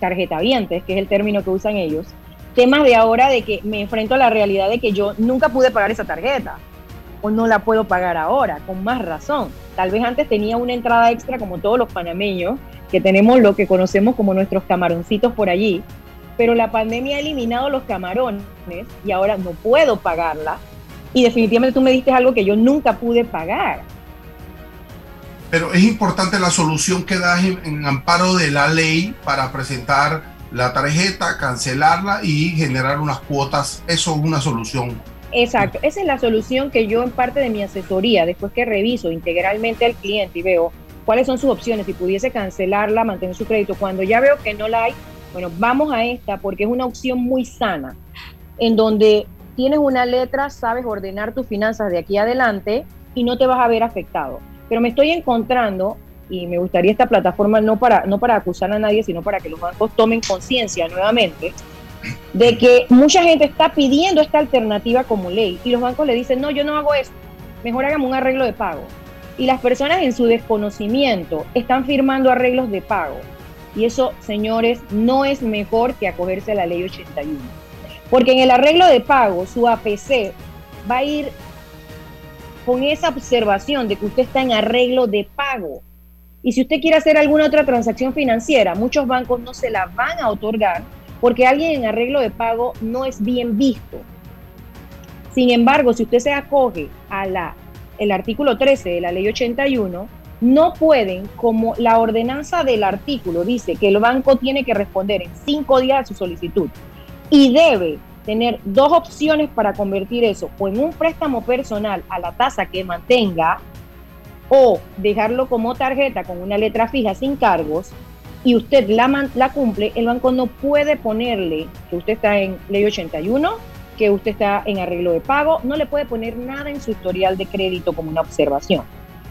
tarjetavientes, que es el término que usan ellos, temas de ahora de que me enfrento a la realidad de que yo nunca pude pagar esa tarjeta o no la puedo pagar ahora, con más razón. Tal vez antes tenía una entrada extra como todos los panameños, que tenemos lo que conocemos como nuestros camaroncitos por allí, pero la pandemia ha eliminado los camarones y ahora no puedo pagarla. Y definitivamente tú me diste algo que yo nunca pude pagar. Pero es importante la solución que das en, amparo de la ley para presentar la tarjeta, cancelarla y generar unas cuotas. Eso es una solución. Exacto, esa es la solución que yo en parte de mi asesoría, después que reviso integralmente al cliente y veo cuáles son sus opciones, si pudiese cancelarla, mantener su crédito, cuando ya veo que no la hay, bueno, vamos a esta porque es una opción muy sana, en donde tienes una letra, sabes ordenar tus finanzas de aquí adelante y no te vas a ver afectado. Pero me estoy encontrando, y me gustaría esta plataforma no para, no para acusar a nadie, sino para que los bancos tomen conciencia nuevamente, de que mucha gente está pidiendo esta alternativa como ley y los bancos le dicen, no, yo no hago eso, mejor hagamos un arreglo de pago. Y las personas en su desconocimiento están firmando arreglos de pago y eso, señores, no es mejor que acogerse a la ley 81. Porque en el arreglo de pago, su APC va a ir con esa observación de que usted está en arreglo de pago. Y si usted quiere hacer alguna otra transacción financiera, muchos bancos no se la van a otorgar porque alguien en arreglo de pago no es bien visto. Sin embargo, si usted se acoge a la el artículo 13 de la ley 81, no pueden, como la ordenanza del artículo dice que el banco tiene que responder en cinco días a su solicitud y debe tener dos opciones para convertir eso o en un préstamo personal a la tasa que mantenga o dejarlo como tarjeta con una letra fija sin cargos y usted la, la cumple, el banco no puede ponerle que usted está en ley 81, que usted está en arreglo de pago, no le puede poner nada en su historial de crédito como una observación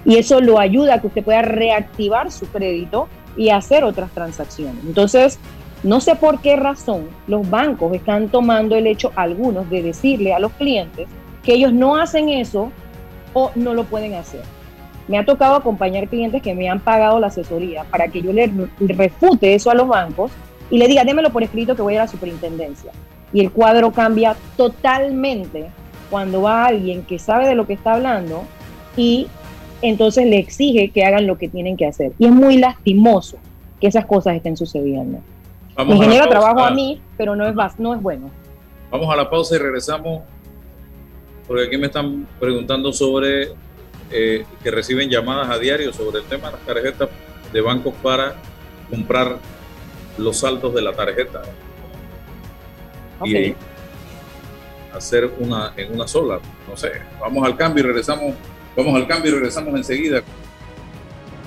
y eso lo ayuda a que usted pueda reactivar su crédito y hacer otras transacciones. Entonces, no sé por qué razón los bancos están tomando el hecho, algunos, de decirle a los clientes que ellos no hacen eso o no lo pueden hacer. Me ha tocado acompañar clientes que me han pagado la asesoría para que yo le refute eso a los bancos y le diga, démelo por escrito que voy a la superintendencia. Y el cuadro cambia totalmente cuando va alguien que sabe de lo que está hablando y entonces le exige que hagan lo que tienen que hacer. Y es muy lastimoso que esas cosas estén sucediendo. Me genera trabajo a mí, pero no es, no es bueno. Vamos a la pausa y regresamos, porque aquí me están preguntando sobre eh, que reciben llamadas a diario sobre el tema de las tarjetas de bancos para comprar los saldos de la tarjeta y hacer una en una sola. No sé, vamos al cambio y regresamos. Vamos al cambio y regresamos enseguida.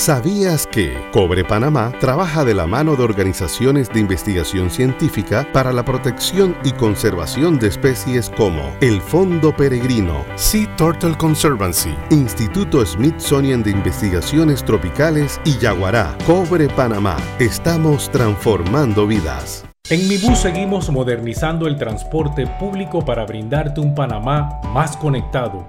¿Sabías que Cobre Panamá trabaja de la mano de organizaciones de investigación científica para la protección y conservación de especies como el Fondo Peregrino, Sea Turtle Conservancy, Instituto Smithsonian de Investigaciones Tropicales y Yaguará? Cobre Panamá. Estamos transformando vidas. En Mi Bus seguimos modernizando el transporte público para brindarte un Panamá más conectado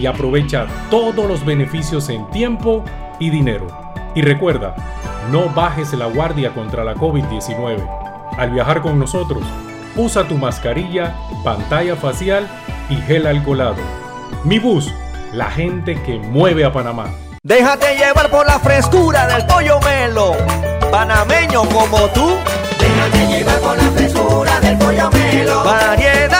y aprovecha todos los beneficios en tiempo y dinero. Y recuerda, no bajes la guardia contra la COVID-19. Al viajar con nosotros, usa tu mascarilla, pantalla facial y gel alcoholado. Mi bus, la gente que mueve a Panamá. Déjate llevar por la frescura del pollo melo, panameño como tú. Déjate llevar por la frescura del pollo melo. Variedad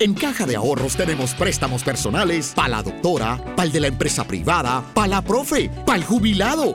En Caja de Ahorros tenemos préstamos personales para la doctora, para el de la empresa privada, para la profe, para el jubilado,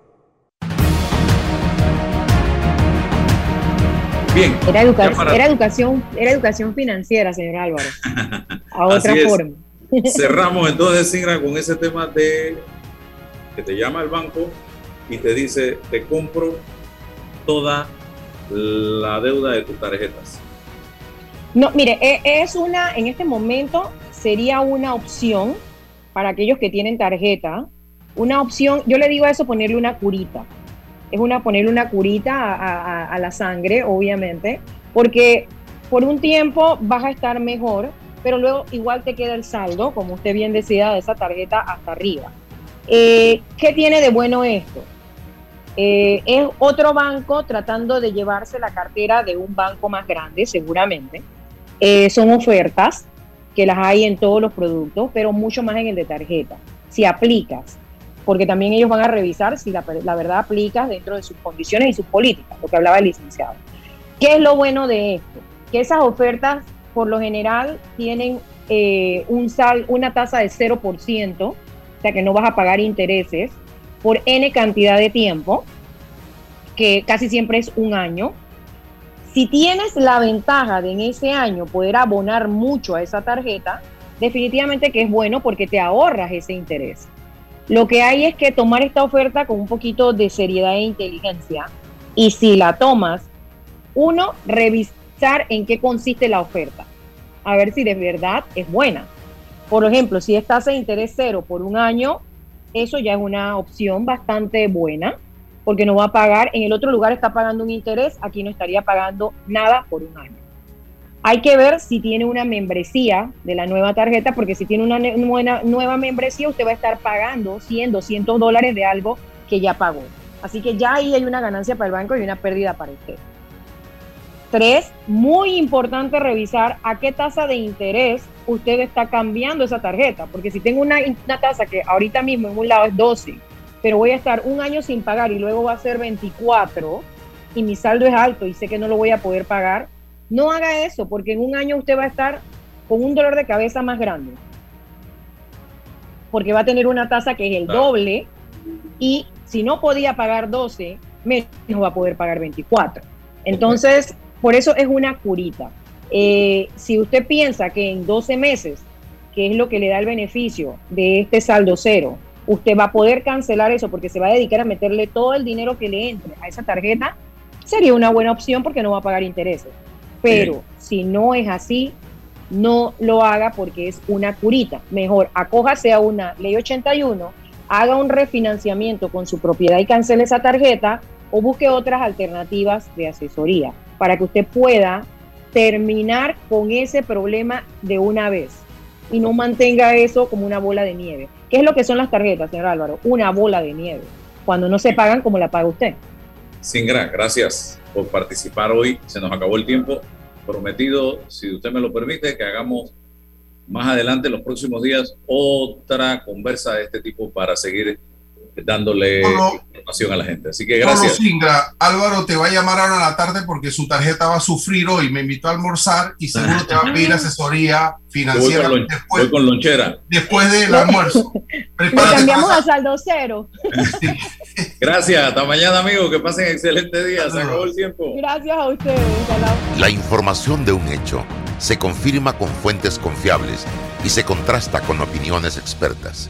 Bien. Era, educa- ya para- era educación, era educación financiera, señor Álvaro. A otra forma. Cerramos entonces, Singra, con ese tema de que te llama el banco y te dice, te compro toda la deuda de tus tarjetas. No, mire, e- es una, en este momento sería una opción para aquellos que tienen tarjeta, una opción, yo le digo a eso ponerle una curita. Es una ponerle una curita a, la sangre, obviamente, porque por un tiempo vas a estar mejor, pero luego igual te queda el saldo, como usted bien decía, de esa tarjeta hasta arriba. Eh, ¿Qué tiene de bueno esto? Eh, es otro banco tratando de llevarse la cartera de un banco más grande, seguramente. Eh, son ofertas que las hay en todos los productos, pero mucho más en el de tarjeta. Si aplicas, porque también ellos van a revisar si la, la verdad aplicas dentro de sus condiciones y sus políticas, lo que hablaba el licenciado. ¿Qué es lo bueno de esto? Que esas ofertas, por lo general, tienen eh, un sal, una tasa de 0%, o sea que no vas a pagar intereses por N cantidad de tiempo, que casi siempre es un año. Si tienes la ventaja de en ese año poder abonar mucho a esa tarjeta, definitivamente que es bueno porque te ahorras ese interés. Lo que hay es que tomar esta oferta con un poquito de seriedad e inteligencia. Y si la tomas, uno, revisar en qué consiste la oferta. A ver si de verdad es buena. Por ejemplo, si es tasa de interés cero por un año, eso ya es una opción bastante buena, porque no va a pagar, en el otro lugar está pagando un interés, aquí no estaría pagando nada por un año. Hay que ver si tiene una membresía de la nueva tarjeta, porque si tiene una nueva membresía, usted va a estar pagando 100, 200 dólares de algo que ya pagó. Así que ya ahí hay una ganancia para el banco y una pérdida para usted. Tres, muy importante revisar a qué tasa de interés usted está cambiando esa tarjeta, porque si tengo una, una tasa que ahorita mismo en un lado es 12, pero voy a estar un año sin pagar y luego va a ser 24 y mi saldo es alto y sé que no lo voy a poder pagar, no haga eso, porque en un año usted va a estar con un dolor de cabeza más grande, porque va a tener una tasa que es el doble y si no podía pagar 12, menos va a poder pagar 24. Entonces, por eso es una curita. Eh, si usted piensa que en 12 meses, que es lo que le da el beneficio de este saldo cero, usted va a poder cancelar eso porque se va a dedicar a meterle todo el dinero que le entre a esa tarjeta, sería una buena opción porque no va a pagar intereses. Pero si no es así, no lo haga porque es una curita. Mejor acójase a una ley 81, haga un refinanciamiento con su propiedad y cancele esa tarjeta o busque otras alternativas de asesoría para que usted pueda terminar con ese problema de una vez y no mantenga eso como una bola de nieve. ¿Qué es lo que son las tarjetas, señor Álvaro? Una bola de nieve. Cuando no se pagan como la paga usted. Singra, gracias por participar hoy. Se nos acabó el tiempo. Prometido, si usted me lo permite, que hagamos más adelante, los próximos días, otra conversa de este tipo para seguir dándole información a la gente. Así que gracias. Singra, Álvaro te va a llamar ahora en la tarde porque su tarjeta va a sufrir hoy. Me invitó a almorzar y seguro te va a pedir asesoría Voy financiera con, lon- después, voy con lonchera. después del almuerzo. Prepárate cambiamos a saldo cero. Gracias. Hasta mañana, amigos. Que pasen excelente día. Se acabó el tiempo. Gracias a ustedes. La información de un hecho se confirma con fuentes confiables y se contrasta con opiniones expertas.